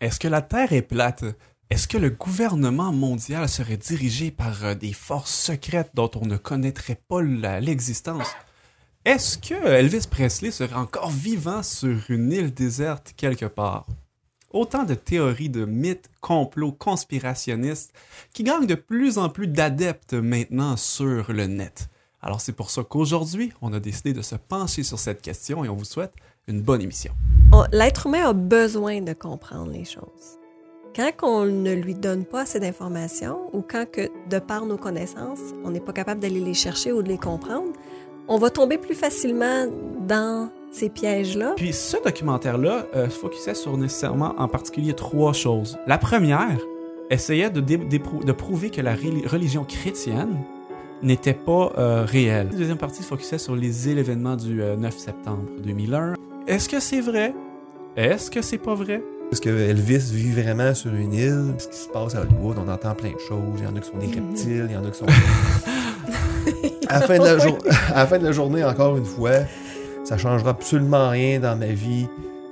Est-ce que la Terre est plate? Est-ce que le gouvernement mondial serait dirigé par euh, des forces secrètes dont on ne connaîtrait pas l'existence? Est-ce que Elvis Presley serait encore vivant sur une île déserte quelque part? Autant de théories de mythes, complots, conspirationnistes qui gagnent de plus en plus d'adeptes maintenant sur le net. Alors c'est pour ça qu'aujourd'hui, on a décidé de se pencher sur cette question et on vous souhaite une bonne émission. On- L'être humain a besoin de comprendre les choses. Quand on ne lui donne pas assez d'informations ou quand que, de par nos connaissances, on n'est pas capable d'aller les chercher ou de les comprendre, on va tomber plus facilement dans ces pièges-là. Puis ce documentaire-là euh, se focusait sur nécessairement en particulier trois choses. La première essayait de, prouver que la reli- religion chrétienne n'était pas euh, réelle. La deuxième partie se focusait sur les événements du euh, 9 septembre 2001. Est-ce que c'est vrai? Est-ce que c'est pas vrai? Est-ce que Elvis vit vraiment sur une île? Ce qui se passe à Hollywood, on entend plein de choses. Il y en a qui sont des reptiles, il y en a qui sont. à, la fin de la jour- à la fin de la journée, encore une fois, ça changera absolument rien dans ma vie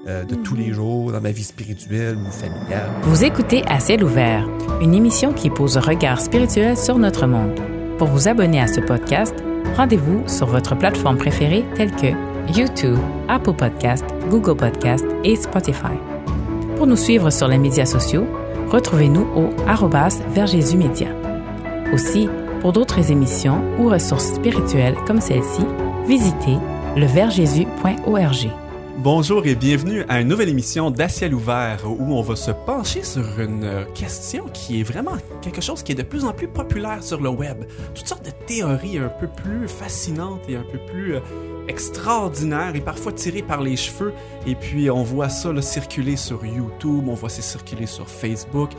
euh, de tous les jours, dans ma vie spirituelle ou familiale. Vous écoutez À ciel ouvert, une émission qui pose un regard spirituel sur notre monde. Pour vous abonner à ce podcast, rendez-vous sur votre plateforme préférée telle que YouTube, Apple Podcast, Google Podcast et Spotify. Pour nous suivre sur les médias sociaux, retrouvez-nous au arrobas Média. Aussi, pour d'autres émissions ou ressources spirituelles comme celle-ci, visitez leversjésus.org. Bonjour et bienvenue à une nouvelle émission d'Aciel ouvert où on va se pencher sur une euh, question qui est vraiment quelque chose qui est de plus en plus populaire sur le web. Toutes sortes de théories un peu plus fascinantes et un peu plus extraordinaires et parfois tirées par les cheveux. Et puis on voit ça circuler sur YouTube, on voit ça circuler sur Facebook.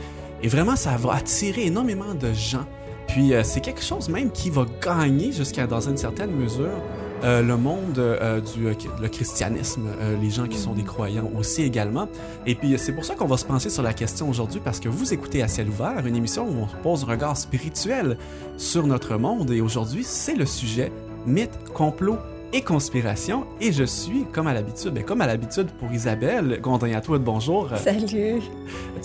Et vraiment, ça va attirer énormément de gens. Puis euh, c'est quelque chose même qui va gagner jusqu'à dans une certaine mesure euh, le monde euh, du le christianisme, les gens qui sont des croyants aussi également. Et puis c'est pour ça qu'on va se pencher sur la question aujourd'hui parce que vous écoutez à ciel ouvert, une émission où on pose un regard spirituel sur notre monde et aujourd'hui c'est le sujet mythe, complot et conspiration et je suis comme à l'habitude, ben, comme à l'habitude pour Isabelle Gondin à toi de bonjour. Salut!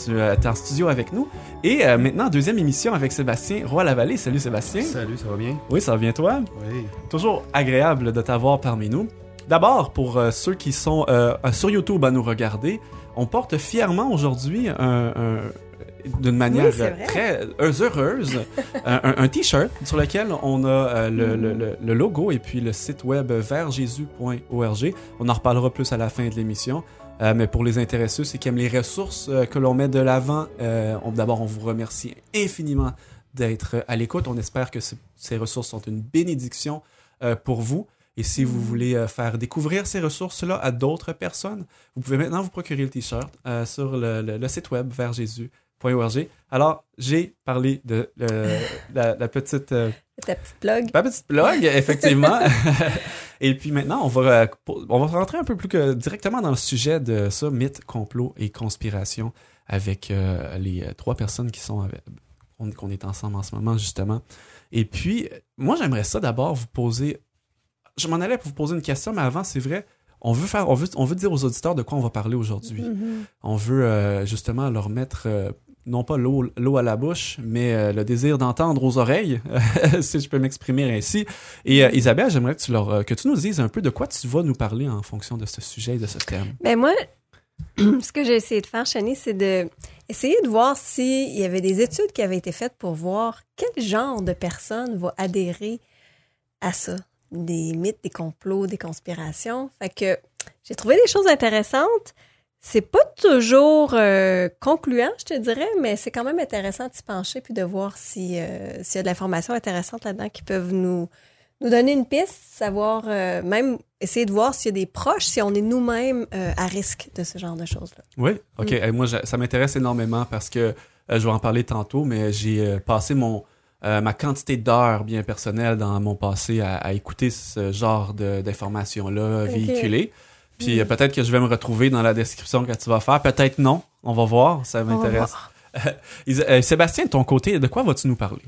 Tu euh, es en studio avec nous et euh, maintenant deuxième émission avec Sébastien Roy-Lavallée. Salut Sébastien. Salut, ça va bien? Oui, ça va bien toi? Oui. Toujours agréable de t'avoir parmi nous. D'abord, pour euh, ceux qui sont euh, sur YouTube à nous regarder, on porte fièrement aujourd'hui un, un- d'une manière Oui, euh, très euh, heureuse un, un- t-shirt sur lequel on a euh, le, le- le- le logo et puis le site web vertjésus.org. On en reparlera plus à la fin de l'émission. Euh, mais pour les intéressés, c'est qui aiment les ressources euh, que l'on met de l'avant, euh, d'abord, on vous remercie infiniment d'être euh, à l'écoute. On espère que ce- ces ressources sont une bénédiction euh, pour vous. Et si vous voulez euh, faire découvrir ces ressources-là à d'autres personnes, vous pouvez maintenant vous procurer le t-shirt euh, sur le, le- le site web Alors, j'ai parlé de euh, la, la petite euh, Ta petite blog. ma petite blog, effectivement. et puis maintenant, on va, on va rentrer un peu plus que directement dans le sujet de ça, mythe, complot et conspiration, avec euh, les euh, trois personnes qui sont avec, on- qu'on est ensemble en ce moment, justement. Et puis, moi, j'aimerais ça d'abord vous poser. Je m'en allais pour vous poser une question, mais avant, c'est vrai. On veut faire, on veut, on veut dire aux auditeurs de quoi on va parler aujourd'hui. Mhm. On veut euh, justement leur mettre euh, non pas l'eau à la bouche, mais euh, le désir d'entendre aux oreilles, si je peux m'exprimer ainsi. Et euh, Isabelle, j'aimerais que tu, euh, que tu nous dises un peu de quoi tu vas nous parler en fonction de ce sujet et de ce thème. Ben moi, ce que j'ai essayé de faire, Chani, c'est de essayer de voir s'il y avait des études qui avaient été faites pour voir quel genre de personne va adhérer à ça. Des mythes, des complots, des conspirations. Fait que j'ai trouvé des choses intéressantes. C'est pas toujours euh, concluant, je te dirais, mais c'est quand même intéressant de s'y pencher puis de voir si, euh, s'il y a de l'information intéressante là-dedans qui peuvent nous, nous donner une piste, savoir, euh, même essayer de voir s'il y a des proches, si on est nous-mêmes à risque de ce genre de choses-là. Oui, ok. Mm. Moi, ça m'intéresse énormément parce que je vais en parler tantôt, mais j'ai passé mon ma quantité d'heures bien personnelles dans mon passé à, à écouter ce genre d'informations-là véhiculées. Puis Mm. euh, peut-être que je vais me retrouver dans la description que tu vas faire. Peut-être non. On va voir. Ça m'intéresse. euh, Sébastien, de ton côté, de quoi vas-tu nous parler?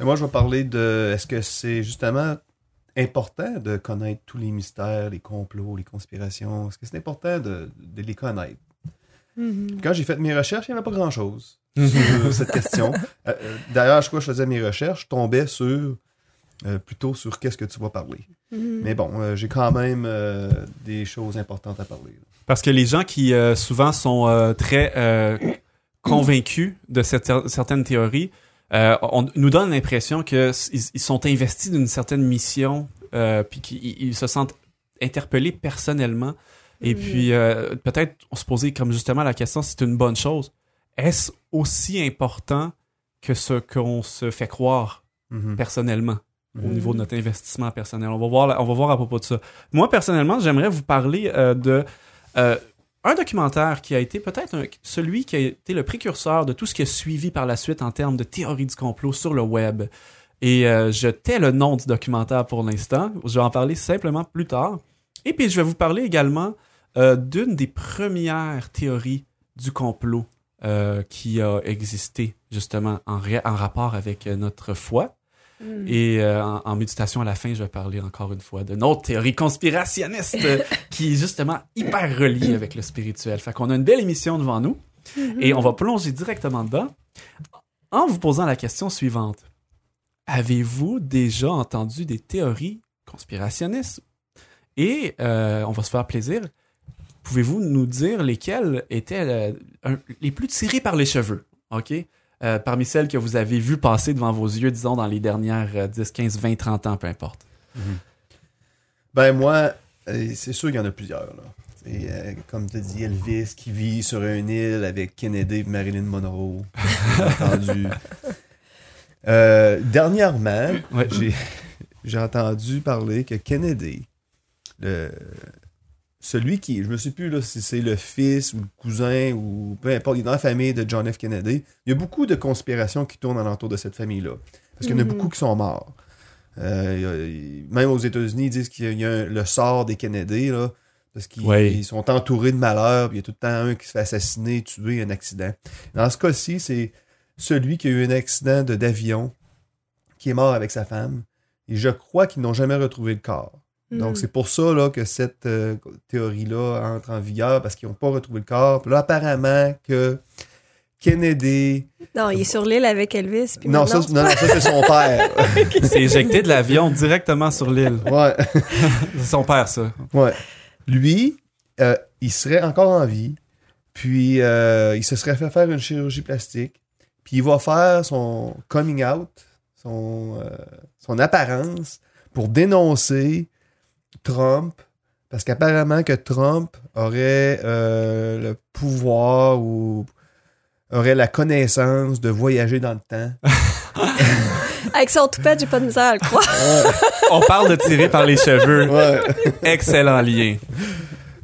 Et moi, je vais parler de. Est-ce que c'est justement important de connaître tous les mystères, les complots, les conspirations? Est-ce que c'est important de, de les connaître? Mhm. Quand j'ai fait mes recherches, il n'y avait pas grand-chose sur cette question. Euh, euh, D'ailleurs, je crois que je faisais mes recherches, je tombais sur euh, plutôt sur qu'est-ce que tu vas parler. Mhm. Mais bon, euh, j'ai quand même euh, des choses importantes à parler. là. Parce que les gens qui euh, souvent sont euh, très euh, convaincus de cette- certaines théories, euh, on nous donne l'impression que s- ils, sont investis d'une certaine mission, euh, puis qu'ils ils se sentent interpellés personnellement. Et Mhm. puis euh, peut-être on se posait comme justement la question, c'est une bonne chose. Est-ce aussi important que ce qu'on se fait croire Mhm. personnellement? Au niveau de notre investissement personnel. On va voir, la- on va voir à propos de ça. Moi, personnellement, j'aimerais vous parler euh, de euh, un documentaire qui a été peut-être celui qui a été le précurseur de tout ce qui a suivi par la suite en termes de théorie du complot sur le web. Et euh, je tais le nom du documentaire pour l'instant. Je vais en parler simplement plus tard. Et puis, je vais vous parler également euh, d'une des premières théories du complot qui a existé justement en, rapport avec notre foi. Mhm. Et euh, en, en méditation à la fin, je vais parler encore une fois d'une autre théorie conspirationniste euh, qui est justement hyper reliée avec le spirituel. Fait qu'on a une belle émission devant nous et on va plonger directement dedans en vous posant la question suivante. Avez-vous déjà entendu des théories conspirationnistes? Et euh, on va se faire plaisir. Pouvez-vous nous dire lesquelles étaient un- les plus tirées par les cheveux? OK? Euh, parmi celles que vous avez vues passer devant vos yeux, disons, dans les dernières euh, 10, 15, 20, 30 ans, peu importe. Ben moi, euh, c'est sûr qu'il y en a plusieurs. Là. Et, euh, comme tu dit, Elvis qui vit sur une île avec Kennedy et Marilyn Monroe. Entendu. Euh, dernièrement, Ouais. j'ai entendu parler que Kennedy, le, celui qui, je me sais plus là, si c'est le fils ou le cousin ou peu importe, il est dans la famille de John F. Kennedy. Il y a beaucoup de conspirations qui tournent alentour de cette famille-là. Parce qu'il y en a Mhm. beaucoup qui sont morts. Euh, il même aux États-Unis, ils disent qu'il y a un- le sort des Kennedy, là, parce qu'ils sont entourés de malheurs, puis il y a tout le temps un qui se fait assassiner, tuer, un accident. Dans ce cas-ci, c'est celui qui a eu un accident de- d'avion, qui est mort avec sa femme, et je crois qu'ils n'ont jamais retrouvé le corps. Donc, Mhm. c'est pour ça là, que cette euh, théorie-là entre en vigueur, parce qu'ils n'ont pas retrouvé le corps. Puis là, apparemment que Kennedy... Non, il est sur l'île avec Elvis. puis Non, ça, maintenant, non, non, ça c'est son père. Il s'est éjecté de l'avion directement sur l'île. ouais. C'est son père, ça. Ouais. Lui, euh, il serait encore en vie, puis euh, il se serait fait faire une chirurgie plastique, puis il va faire son coming out, son, euh, son apparence, pour dénoncer Trump, parce qu'apparemment que Trump aurait euh, le pouvoir ou aurait la connaissance de voyager dans le temps. Avec son toupette, j'ai pas de misère à le croire. On parle de tirer par les cheveux. Ouais. Excellent lien.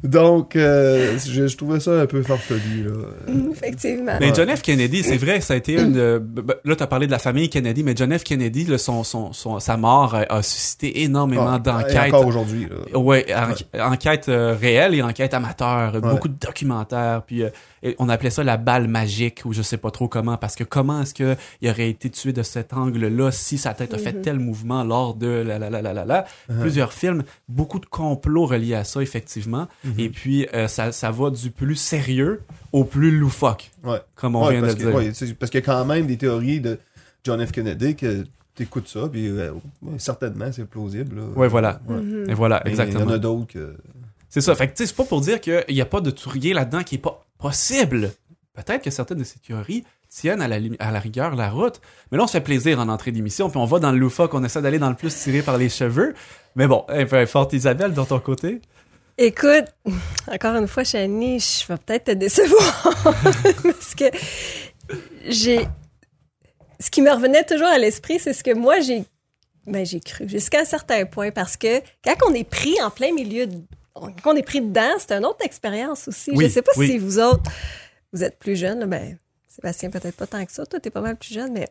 Donc, euh, je, je trouvais ça un peu farfelu. Là. Effectivement. Mais Ouais. John F. Kennedy, c'est vrai, ça a été une. b- Là, tu as parlé de la famille Kennedy, mais John F. Kennedy, là, son, son, son- sa mort a, a suscité énormément Ah, d'enquêtes. Encore aujourd'hui. là. Ouais, en- enquête euh, réelle et enquête amateur, beaucoup de documentaires, puis euh, on appelait ça la balle magique ou je sais pas trop comment parce que comment est-ce que il aurait été tué de cet angle-là si sa tête a fait tel mouvement lors de la la la la la la Uh-huh. plusieurs films, beaucoup de complots reliés à ça effectivement Mm-hmm. et puis euh, ça ça va du plus sérieux au plus loufoque Ouais. comme on Ouais, vient de que, dire. ouais, parce qu'il y a quand même des théories de John F. Kennedy que t'écoutes ça, puis euh, ouais, certainement c'est plausible. là. Ouais, voilà. Ouais. Mhm. Et voilà, exactement. Il y en a d'autres que. C'est ça. Fait que, tu sais, c'est pas pour dire qu'il n'y a pas de tout rien là-dedans qui est pas possible. Peut-être que certaines de ces théories tiennent à la, rigueur la route. Mais là, on se fait plaisir en entrée d'émission, puis on va dans le loufoque, on essaie d'aller dans le plus tiré par les cheveux. Mais bon, eh, peu importe, Isabelle, de ton côté? Écoute, encore une fois, Chani, je vais peut-être te décevoir. parce que j'ai. Ce qui me revenait toujours à l'esprit, c'est ce que moi j'ai. Ben, j'ai cru jusqu'à un certain point parce que quand on est pris en plein milieu, de- quand on est pris dedans, c'est une autre expérience aussi. Oui, je sais pas oui. si vous autres, vous êtes plus jeunes, ben, Sébastien peut-être pas tant que ça, toi t'es pas mal plus jeune, mais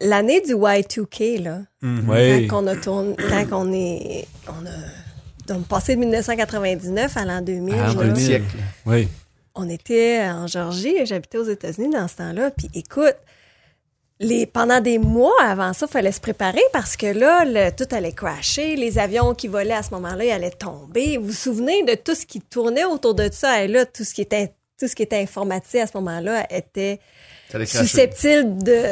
l'année du Y2K, là, Oui. quand on a tourné, quand on est, on a donc, passé de 1999 à l'an 2000, Ah, là, Un 2000. siècle. Oui. on était en Georgie et j'habitais aux États-Unis dans ce temps-là. Puis écoute, les, pendant des mois avant ça, il fallait se préparer parce que là, le- tout allait crasher. Les avions qui volaient à ce moment-là, ils allaient tomber. Vous vous souvenez de tout ce qui tournait autour de ça? Et là, tout ce qui était, tout ce qui était informatisé à ce moment-là était susceptible de.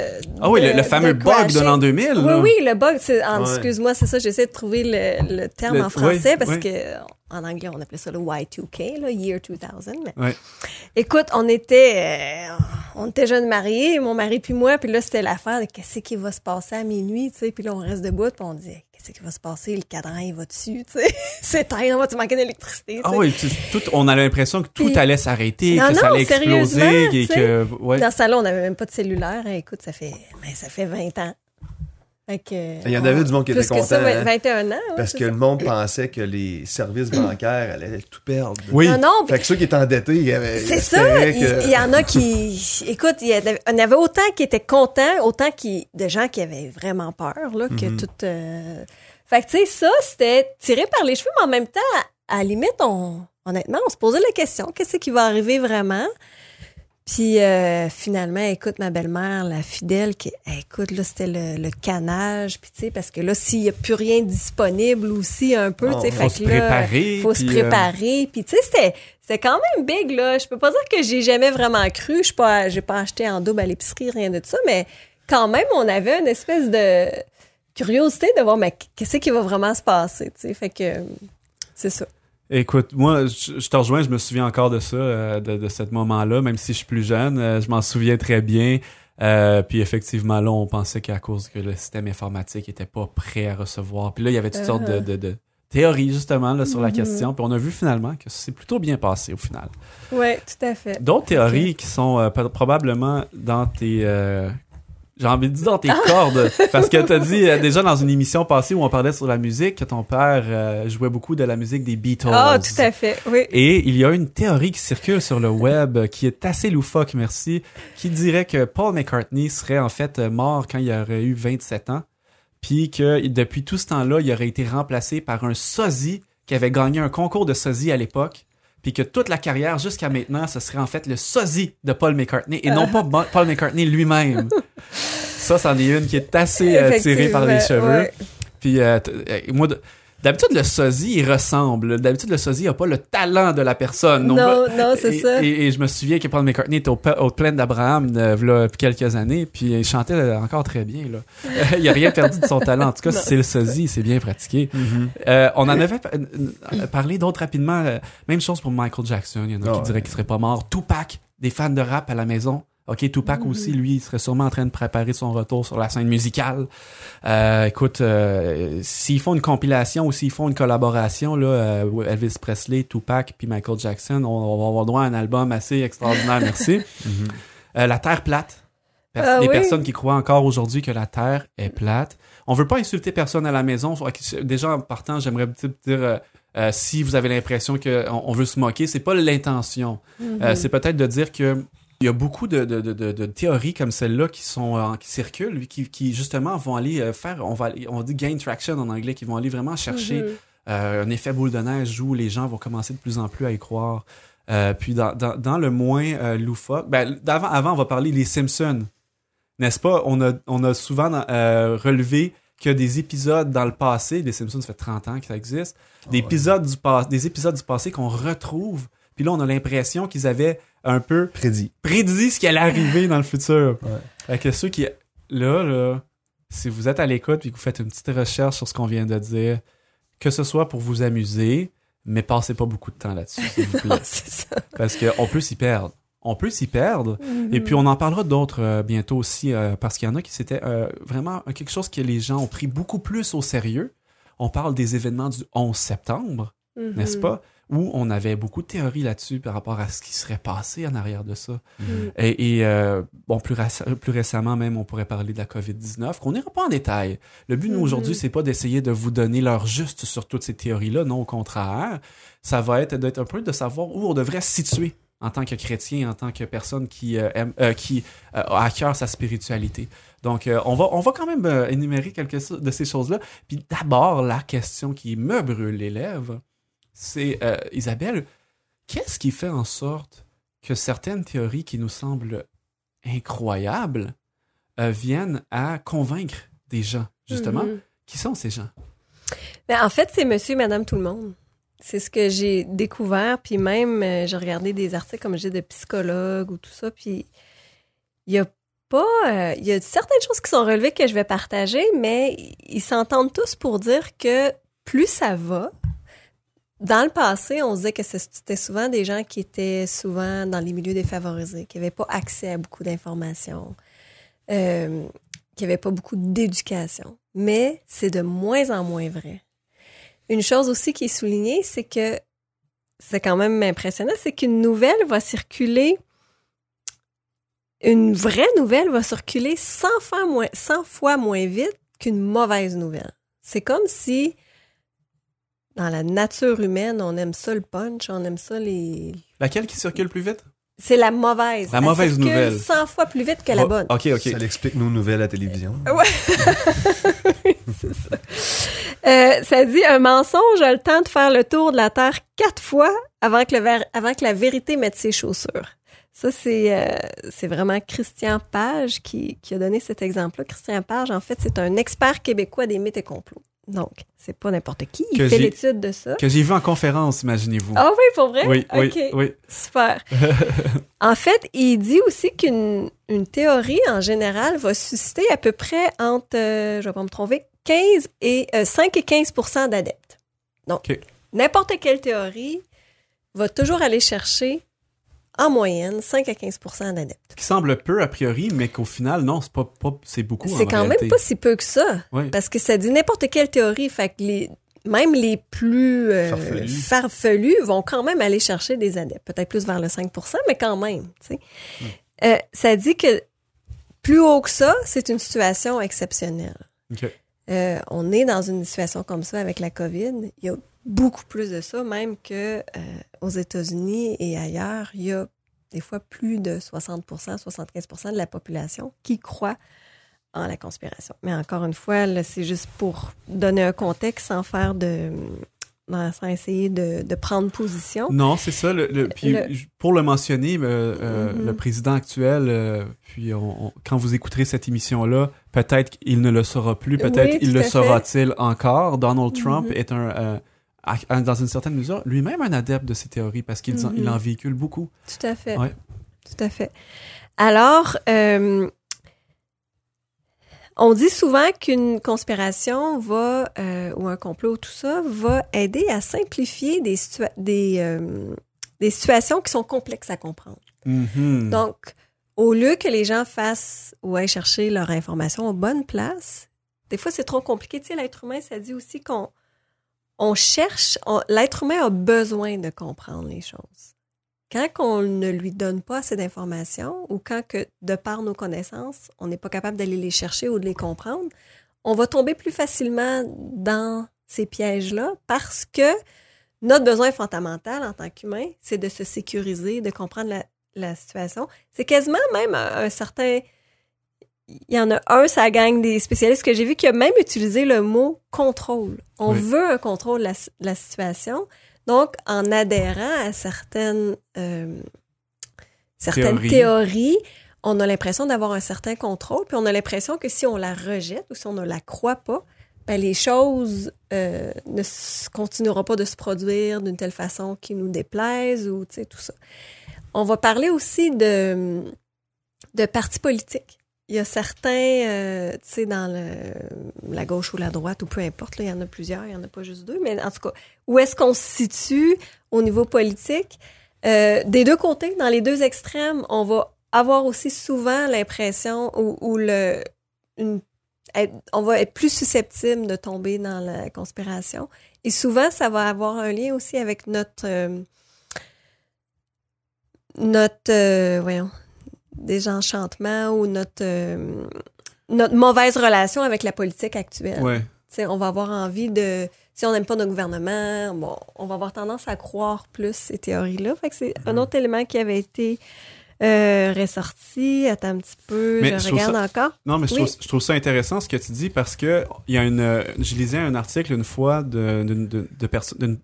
Ah oui, le, le fameux de bug de l'an 2000. Oui, là. oui, le bug, Ouais. excuse-moi, c'est ça, j'essaie de trouver le, le terme Le- en français oui, parce oui. que en anglais, on appelait ça le Y2K, le Year 2000. Mais Ouais. écoute, on était, euh, on était jeunes mariés, mon mari puis moi, puis là, c'était l'affaire de qu'est-ce qui va se passer à minuit, tu sais, puis là, on reste debout, puis on dit, qu'est-ce qui va se passer, le cadran, il va dessus, tu sais, c'est éteint, on va-tu manquer d'électricité, Ah oui, tout, on avait l'impression que tout Puis- allait s'arrêter, Non, que ça non, allait exploser, et que. Ouais. Dans ce salon, on n'avait même pas de cellulaire. hein, Écoute, ça fait, ben, ça fait 20 ans. Il y en avait du monde qui plus était que ça, content, hein. 21 ans. ouais, Parce c'est que ça. le monde pensait que les services bancaires allaient tout perdre. Oui. Non, non, Fait que ceux qui étaient endettés, ils avaient. C'est ils ça. Il, que- il y en a qui. Écoute, il y en avait, il y avait autant qui étaient contents, autant qui, de gens qui avaient vraiment peur, là, que Mhm. tout. euh, Fait que, tu sais, ça, c'était tiré par les cheveux, mais en même temps, à la limite, on, honnêtement, on se posait la question qu'est-ce qui va arriver vraiment? Puis euh, finalement, écoute, ma belle-mère, la fidèle, qui, eh, écoute, là, c'était le, le canage, puis tu sais, parce que là, s'il n'y a plus rien disponible aussi, un peu, tu sais, Faut fait se que là, préparer. faut se euh, préparer. Puis tu sais, c'était c'était quand même big là. Je peux pas dire que j'ai jamais vraiment cru. Je suis pas j'ai pas acheté en double à l'épicerie rien de ça, mais quand même on avait une espèce de curiosité de voir mais qu'est-ce qui va vraiment se passer, tu sais? Fait que euh, c'est ça. Écoute, moi, je, je te rejoins, je me souviens encore de ça, euh, de, de ce moment-là, même si je suis plus jeune, euh, je m'en souviens très bien. Euh, puis effectivement, là, on pensait qu'à cause que le système informatique était pas prêt à recevoir. Puis là, il y avait toutes sortes de, de, de théories, justement, là, sur la Mhm. question. Puis on a vu finalement que c'est plutôt bien passé, au final. Ouais, tout à fait. D'autres théories qui sont probablement dans tes... j'ai envie de dire dans tes cordes. Parce que t'as dit euh, déjà dans une émission passée où on parlait sur la musique que ton père euh, jouait beaucoup de la musique des Beatles. Ah, tout à fait. Oui. Et il y a une théorie qui circule sur le web euh, qui est assez loufoque, merci, qui dirait que Paul McCartney serait en fait mort quand il aurait eu 27 ans, puis que depuis tout ce temps-là, il aurait été remplacé par un sosie qui avait gagné un concours de sosie à l'époque, puis que toute la carrière jusqu'à maintenant, ce serait en fait le sosie de Paul McCartney et non pas Paul McCartney lui-même. Ça, c'en est une qui est assez euh, tirée par les cheveux. ouais. Puis euh, euh, moi, de- d'habitude, le sosie, il ressemble. D'habitude, le sosie n'a pas le talent de la personne. Non, On non, c'est ça. Et, et je me souviens que Paul McCartney était au, au plaine d'Abraham euh, v'là quelques années, puis il chantait encore très bien. Là. Il a rien perdu de son talent. En tout cas, si c'est le sosie, c'est bien pratiqué. Mhm. Euh, on en avait pa- parlé d'autres rapidement. même chose pour Michael Jackson. Il y en a Ah qui ouais. diraient qu'il serait pas mort. Tupac, des fans de rap à la maison. Ok, Tupac aussi, lui, il serait sûrement en train de préparer son retour sur la scène musicale. Euh, écoute, euh, s'ils font une compilation ou s'ils font une collaboration, là, euh, Elvis Presley, Tupac puis Michael Jackson, on, on va avoir droit à un album assez extraordinaire, merci. Mhm. Euh, la Terre plate. Pers- Ah les oui. personnes qui croient encore aujourd'hui que la Terre est plate. On veut pas insulter personne à la maison. Déjà, en partant, j'aimerais dire, euh, si vous avez l'impression qu'on on veut se moquer, c'est pas l'intention. Mhm. Euh, c'est peut-être de dire que il y a beaucoup de, de, de, théories comme celle-là qui sont euh, qui circulent, qui, qui justement vont aller euh, faire, on va aller- on dit gain traction en anglais, qui vont aller vraiment chercher Mhm. euh, un effet boule de neige où les gens vont commencer de plus en plus à y croire. Euh, puis dans, dans, dans le moins euh, loufoque, ben, d'avant, avant, on va parler des Simpsons. N'est-ce pas? On a, on a souvent euh, relevé que des épisodes dans le passé, les Simpsons, ça fait 30 ans que ça existe, des, ouais. épisodes du pas- des épisodes du passé qu'on retrouve. Puis là, on a l'impression qu'ils avaient un peu Prédit. prédit ce qui allait arriver dans le futur. Ouais. Fait que ceux qui... Là, là, si vous êtes à l'écoute et que vous faites une petite recherche sur ce qu'on vient de dire, que ce soit pour vous amuser, mais passez pas beaucoup de temps là-dessus, s'il vous plaît. c'est ça. Parce qu'on peut s'y perdre. On peut s'y perdre. Et puis on en parlera d'autres euh, bientôt aussi, euh, parce qu'il y en a qui c'était euh, vraiment quelque chose que les gens ont pris beaucoup plus au sérieux. On parle des événements du 11 septembre, Mhm. n'est-ce pas? Où on avait beaucoup de théories là-dessus par rapport à ce qui serait passé en arrière de ça. Mhm. Et, et, euh, bon, plus, réce- plus récemment même, on pourrait parler de la COVID-19, qu'on n'ira pas en détail. Le but, nous, aujourd'hui, c'est pas d'essayer de vous donner l'heure juste sur toutes ces théories-là, non, au contraire. Ça va être d'être un peu de savoir où on devrait se situer en tant que chrétien, en tant que personne qui, euh, aime, euh, qui euh, a à cœur sa spiritualité. Donc, euh, on, va, on va quand même euh, énumérer quelques de ces choses-là. Puis d'abord, la question qui me brûle les lèvres, c'est, euh, Isabelle, qu'est-ce qui fait en sorte que certaines théories qui nous semblent incroyables euh, viennent à convaincre des gens, justement? Mhm. Qui sont ces gens? Ben, en fait, c'est monsieur et madame tout le monde. C'est ce que j'ai découvert, puis même, euh, j'ai regardé des articles, comme je dis, de psychologues ou tout ça, puis il y a pas... euh, Il y a certaines choses qui sont relevées que je vais partager, mais ils s'entendent tous pour dire que plus ça va, dans le passé, on disait que c'était souvent des gens qui étaient souvent dans les milieux défavorisés, qui n'avaient pas accès à beaucoup d'informations, euh, qui n'avaient pas beaucoup d'éducation. Mais c'est de moins en moins vrai. Une chose aussi qui est soulignée, c'est que c'est quand même impressionnant, c'est qu'une nouvelle va circuler, une vraie nouvelle va circuler 100 fois moins, 100 fois moins vite qu'une mauvaise nouvelle. C'est comme si dans la nature humaine, on aime ça le punch, on aime ça les. Laquelle qui circule plus vite? C'est la mauvaise. La Elle mauvaise circule nouvelle. 100 fois plus vite que la Oh, bonne. OK, OK. Ça explique nos nouvelles à la télévision. C'est ça. Euh, ça dit un mensonge a le temps de faire le tour de la Terre quatre fois avant que, le ver- avant que la vérité mette ses chaussures. Ça, c'est euh, c'est vraiment Christian Page qui, qui a donné cet exemple-là. Christian Page, en fait, c'est un expert québécois des mythes et complots. Donc, c'est pas n'importe qui. Il Que fait l'étude de ça. Que j'ai vu en conférence, imaginez-vous. Ah oui, pour vrai? oui, oui. Super. en fait, il dit aussi qu'une une théorie, en général, va susciter à peu près entre, euh, je vais pas me tromper, 15 et, euh, 5 et 15% d'adeptes. Donc, n'importe quelle théorie va toujours aller chercher, en moyenne, 5 à 15% d'adeptes. Qui semble peu a priori, mais qu'au final, non, c'est pas, pas c'est beaucoup. C'est en quand réalité. même pas si peu que ça. Oui. Parce que ça dit n'importe quelle théorie. Fait que les, même les plus euh, Farfelus. farfelus vont quand même aller chercher des adeptes. Peut-être plus vers le 5% mais quand même. sais. Euh, ça dit que plus haut que ça, c'est une situation exceptionnelle. Euh, on est dans une situation comme ça avec la COVID. Il y a beaucoup plus de ça, même que euh, aux États-Unis et ailleurs, il y a des fois plus de 60% 75% de la population qui croit en la conspiration. Mais encore une fois, c'est juste pour donner un contexte sans faire de. sans essayer de, de prendre position. Non, c'est ça. Le, le- puis Le- pour le mentionner, euh, euh, le président actuel, euh, puis on- on- quand vous écouterez cette émission-là, peut-être qu'il ne le saura plus, peut-être Oui, il le saura-t-il encore. Donald Trump Mhm. est un, à- dans une certaine mesure, lui-même un adepte de ces théories parce qu'il en, Mhm. il en véhicule beaucoup. Tout à fait. Ouais. Tout à fait. Alors, euh, on dit souvent qu'une conspiration va, euh, ou un complot, tout ça, va aider à simplifier des, situa- des, euh, des situations qui sont complexes à comprendre. Mhm. Donc, au lieu que les gens fassent ou aillent chercher leur information aux bonnes places, des fois c'est trop compliqué. Tu sais, l'être humain, ça dit aussi qu'on on cherche, l'être humain a besoin de comprendre les choses. Quand on ne lui donne pas assez d'informations ou quand que, de par nos connaissances, on n'est pas capable d'aller les chercher ou de les comprendre, on va tomber plus facilement dans ces pièges-là parce que notre besoin fondamental en tant qu'humain, c'est de se sécuriser, de comprendre la, situation. C'est quasiment même un certain... Il y en a un, ça gagne des spécialistes que j'ai vu qui a même utilisé le mot contrôle. On Oui. veut un contrôle de la, de la situation. Donc, en adhérant à certaines, euh, certaines Théories. théories, on a l'impression d'avoir un certain contrôle, puis on a l'impression que si on la rejette ou si on ne la croit pas, ben, les choses euh, ne continueront pas de se produire d'une telle façon qui nous déplaise ou tu sais, tout ça. On va parler aussi de, de partis politiques. Il y a certains, euh, tu sais, dans le, la gauche ou la droite, ou peu importe, il y en a plusieurs, il n'y en a pas juste deux, mais en tout cas, où est-ce qu'on se situe au niveau politique? Euh, des deux côtés, dans les deux extrêmes, on va avoir aussi souvent l'impression ou, le, on va être plus susceptible de tomber dans la conspiration. Et souvent, ça va avoir un lien aussi avec notre euh, notre voyons désenchantement ou notre euh, notre mauvaise relation avec la politique actuelle. Ouais. On va avoir envie de si on n'aime pas notre gouvernement, bon, on va avoir tendance à croire plus ces théories-là. Fait que c'est un autre élément qui avait été euh, ressorti. Attends un petit peu, Mais je regarde encore. Non, mais je, Oui. trouve, je trouve ça intéressant ce que tu dis parce que il y a une, euh, je lisais un article une fois de- d'une de,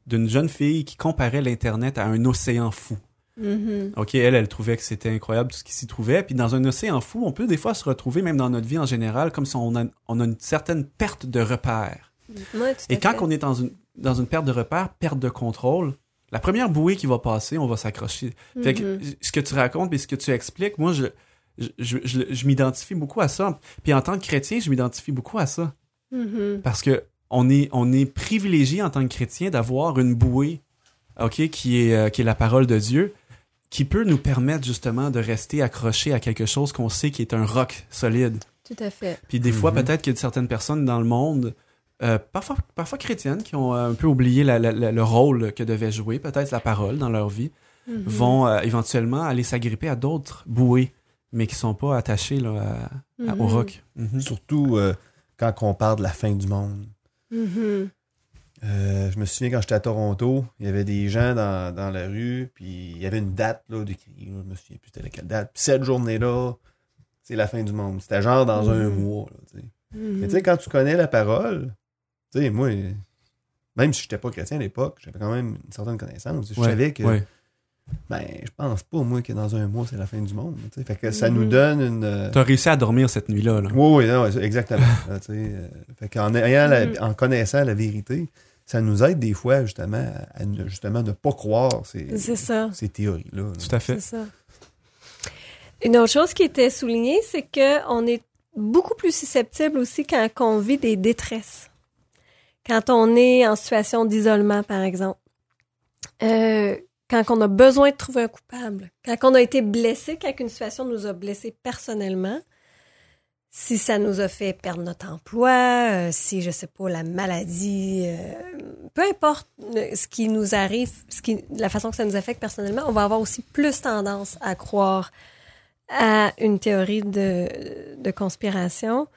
de jeune fille qui comparait l'internet à un océan fou. Mhm. OK, elle, elle trouvait que c'était incroyable tout ce qui s'y trouvait. Puis dans un océan fou, on peut des fois se retrouver, même dans notre vie en général, comme si on a, on a une certaine perte de repère. Ouais, tout Et quand fait. on est dans une, dans une perte de repère, perte de contrôle, la première bouée qui va passer, on va s'accrocher. Que Mhm. ce que tu racontes et ce que tu expliques, moi, je, je, je, je- je m'identifie beaucoup à ça. Puis en tant que chrétien, je m'identifie beaucoup à ça. Mhm. Parce que on est, on est privilégié en tant que chrétien d'avoir une bouée, OK, qui est, euh, qui est la parole de Dieu, qui peut nous permettre justement de rester accroché à quelque chose qu'on sait qui est un roc solide. Tout à fait. Puis des fois, Mhm. peut-être qu'il y a certaines personnes dans le monde, euh, parfois, parfois chrétiennes, qui ont euh, un peu oublié la- la- la- le rôle que devait jouer, peut-être la parole dans leur vie, Mhm. vont euh, éventuellement aller s'agripper à d'autres bouées, mais qui sont pas attachés là, à- à- au Mhm. roc. Surtout euh, quand on parle de la fin du monde. Euh, je me souviens quand j'étais à Toronto, il y avait des gens dans, dans la rue, puis il y avait une date là, d'écrit. Je me souviens plus c'était laquelle date. Puis cette journée-là, c'est la fin du monde. C'était genre dans un Mhm. mois. là. Mhm. Mais tu sais, quand tu connais la parole, tu sais, moi, même si je n'étais pas chrétien à l'époque, j'avais quand même une certaine connaissance. Je Ouais, savais que, ouais. ben, je pense pas, moi, que dans un mois, c'est la fin du monde. tu sais. Fait que ça nous donne une. euh, T'as réussi à dormir cette nuit-là. Là. oui, oui, non, ouais, exactement. Là, tu sais, euh, fait qu'en ayant la- Mhm. en connaissant la vérité, ça nous aide des fois justement à, à ne, justement ne pas croire ces, C'est ça. ces théories-là. là. Tout à fait. Ça. Une autre chose qui était soulignée, c'est que on est beaucoup plus susceptible aussi quand on vit des détresses. Quand on est en situation d'isolement, par exemple. Euh, quand on a besoin de trouver un coupable. Quand on a été blessé, quand une situation nous a blessé personnellement. Si ça nous a fait perdre notre emploi, euh, si, je sais pas, la maladie, euh, peu importe euh, ce qui nous arrive, ce qui, la façon que ça nous affecte personnellement, on va avoir aussi plus tendance à croire à une théorie de, conspiration.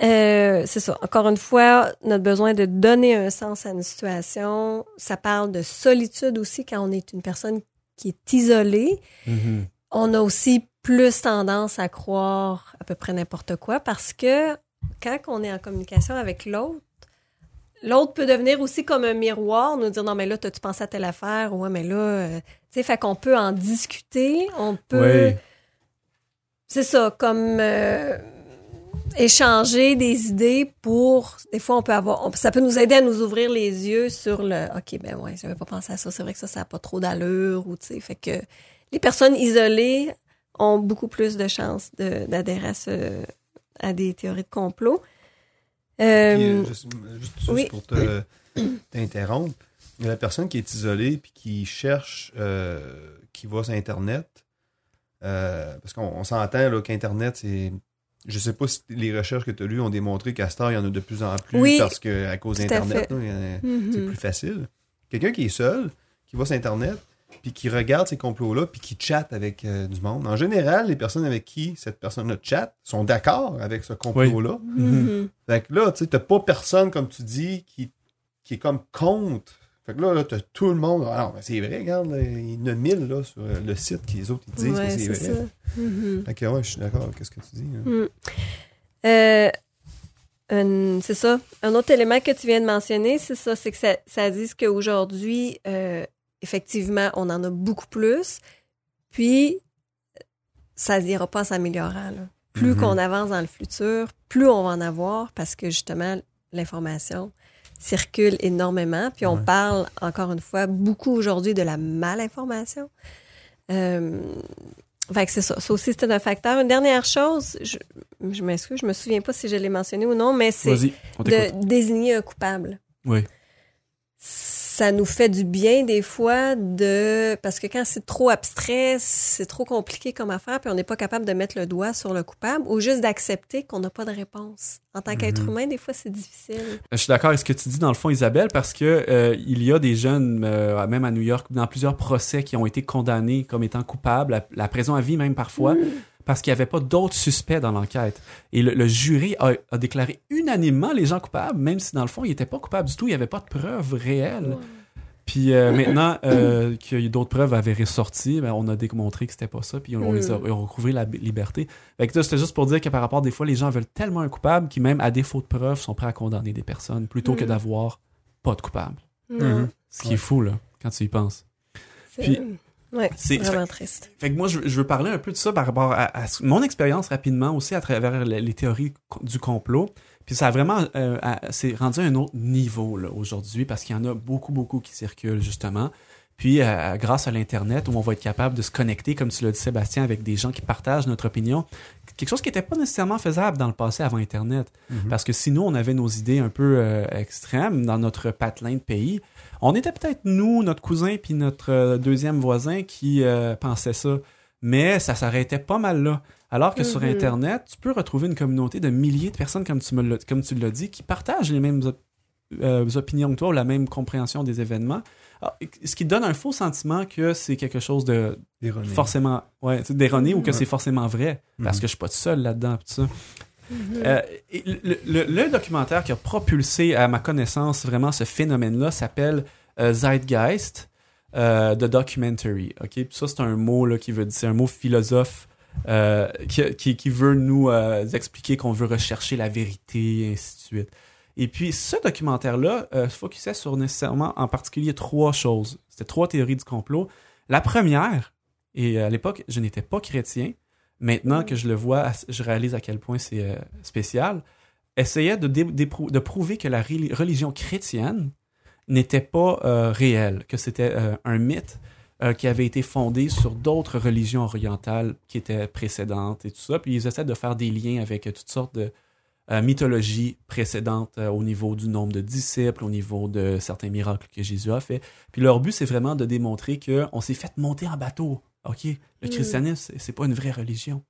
C'est ça. Encore une fois, notre besoin de donner un sens à une situation, ça parle de solitude aussi quand on est une personne qui est isolée. Mhm. On a aussi plus tendance à croire à peu près n'importe quoi parce que quand on est en communication avec l'autre, l'autre peut devenir aussi comme un miroir, nous dire non mais là t'as-tu pensé à telle affaire? Ouais mais là euh, tu sais fait qu'on peut en discuter, on peut Oui. c'est ça comme euh, échanger des idées pour des fois on peut avoir on- ça peut nous aider à nous ouvrir les yeux sur le OK ben ouais, j'avais pas pensé à ça, c'est vrai que ça ça a pas trop d'allure ou tu sais fait que les personnes isolées ont beaucoup plus de chances de- d'adhérer à, ce- à des théories de complot. Euh, Puis, euh, juste, oui. pour te- t'interrompre, la personne qui est isolée puis qui cherche, euh, qui va sur Internet. euh, parce qu'on on s'entend qu'Internet, c'est. Je sais pas si les recherches que tu as lues ont démontré qu'à heure, il y en a de plus en plus Oui, parce que à cause d'Internet, c'est plus facile. Quelqu'un qui est seul, qui va sur Internet, puis qui regarde ces complots-là, puis qui chatte avec euh, du monde. En général, les personnes avec qui cette personne-là chatte sont d'accord avec ce complot-là. Mhm. Fait que là, tu sais, t'as pas personne, comme tu dis, qui, qui est comme contre. Fait que là, là t'as tout le monde. Ah non, mais c'est vrai, regarde, là, il y en a mille là, sur euh, le site qui les autres ils disent Ouais, que c'est vrai. ça. Mhm. Fait que ouais, je suis d'accord avec ce que tu dis. hein. Mm. Euh, un- c'est ça. Un autre élément que tu viens de mentionner, c'est ça, c'est que ça, ça dit qu'aujourd'hui, euh, effectivement, on en a beaucoup plus. Puis, ça n'ira pas en s'améliorant. Plus Mhm. qu'on avance dans le futur, plus on va en avoir parce que justement, l'information circule énormément. Puis on Ouais. parle, encore une fois, beaucoup aujourd'hui de la malinformation. Euh, fait que c'est ça. Ça aussi, c'est un facteur. Une dernière chose, je, je m'excuse, je me souviens pas si je l'ai mentionné ou non, mais c'est de désigner un coupable. Oui. Ça nous fait du bien des fois de parce que quand c'est trop abstrait, c'est trop compliqué comme affaire, puis on n'est pas capable de mettre le doigt sur le coupable ou juste d'accepter qu'on n'a pas de réponse. En tant qu'être Mhm. humain, des fois c'est difficile. Je suis d'accord avec ce que tu dis dans le fond, Isabelle, parce que euh, il y a des jeunes, euh, même à New York, dans plusieurs procès qui ont été condamnés comme étant coupables, à la prison à vie même parfois, parce qu'il n'y avait pas d'autres suspects dans l'enquête. Et le, le jury a, a déclaré unanimement les gens coupables, même si dans le fond, ils n'étaient pas coupables du tout, il n'y avait pas de preuves réelles. Puis euh, maintenant euh, que d'autres preuves avaient ressorti, ben, on a démontré que c'était pas ça, puis on, on les a, Mm. on a recouvré la liberté. Fait que c'était juste pour dire que par rapport, des fois, les gens veulent tellement un coupable qui, même à défaut de preuves, sont prêts à condamner des personnes plutôt que Mm. d'avoir pas de coupable. Ce qui est fou, là, quand tu y penses. c'est- Puis- Ouais, C'est- vraiment triste. Fait que moi, je, je veux parler un peu de ça par rapport à, mon expérience rapidement aussi à travers les, les théories du complot. Puis ça a vraiment, euh, c'est rendu à un autre niveau là, aujourd'hui parce qu'il y en a beaucoup, beaucoup qui circulent justement. Puis euh, grâce à l'Internet où on va être capable de se connecter, comme tu l'as dit Sébastien, avec des gens qui partagent notre opinion, quelque chose qui n'était pas nécessairement faisable dans le passé avant Internet. Parce que si nous, on avait nos idées un peu euh, extrêmes dans notre patelin de pays, on était peut-être nous, notre cousin, puis notre euh, deuxième voisin qui euh, pensait ça. Mais ça s'arrêtait pas mal là. Alors que sur Mhm. Internet, tu peux retrouver une communauté de milliers de personnes, comme tu, me l'as- comme tu l'as dit, qui partagent les mêmes op- euh, opinions que toi ou la même compréhension des événements. Alors, ce qui donne un faux sentiment que c'est quelque chose de forcément ouais, d'erroné ou que Ouais. c'est forcément vrai. Parce Mhm. que je suis pas tout seul là-dedans. Euh, le, documentaire qui a propulsé à ma connaissance vraiment ce phénomène-là s'appelle euh, Zeitgeist, euh, The Documentary. Ok, Puis ça c'est un mot là qui veut dire, un mot philosophe qui, veut nous expliquer qu'on veut rechercher la vérité et ainsi de suite. Et puis ce documentaire-là se focusait sur nécessairement en particulier trois choses. C'était trois théories du complot. La première, et à l'époque je n'étais pas chrétien, maintenant que je le vois, je réalise à quel point c'est euh, spécial, essayait de, prouver que la reli- religion chrétienne n'était pas euh, réelle, que c'était euh, un mythe euh, qui avait été fondé sur d'autres religions orientales qui étaient précédentes et tout ça. Puis ils essaient de faire des liens avec toutes sortes de mythologies précédentes au niveau du nombre de disciples, au niveau de certains miracles que Jésus a fait. Puis leur but, c'est vraiment de démontrer qu'on s'est fait monter en bateau. OK? Le Mm. christianisme, c'est- pas une vraie religion.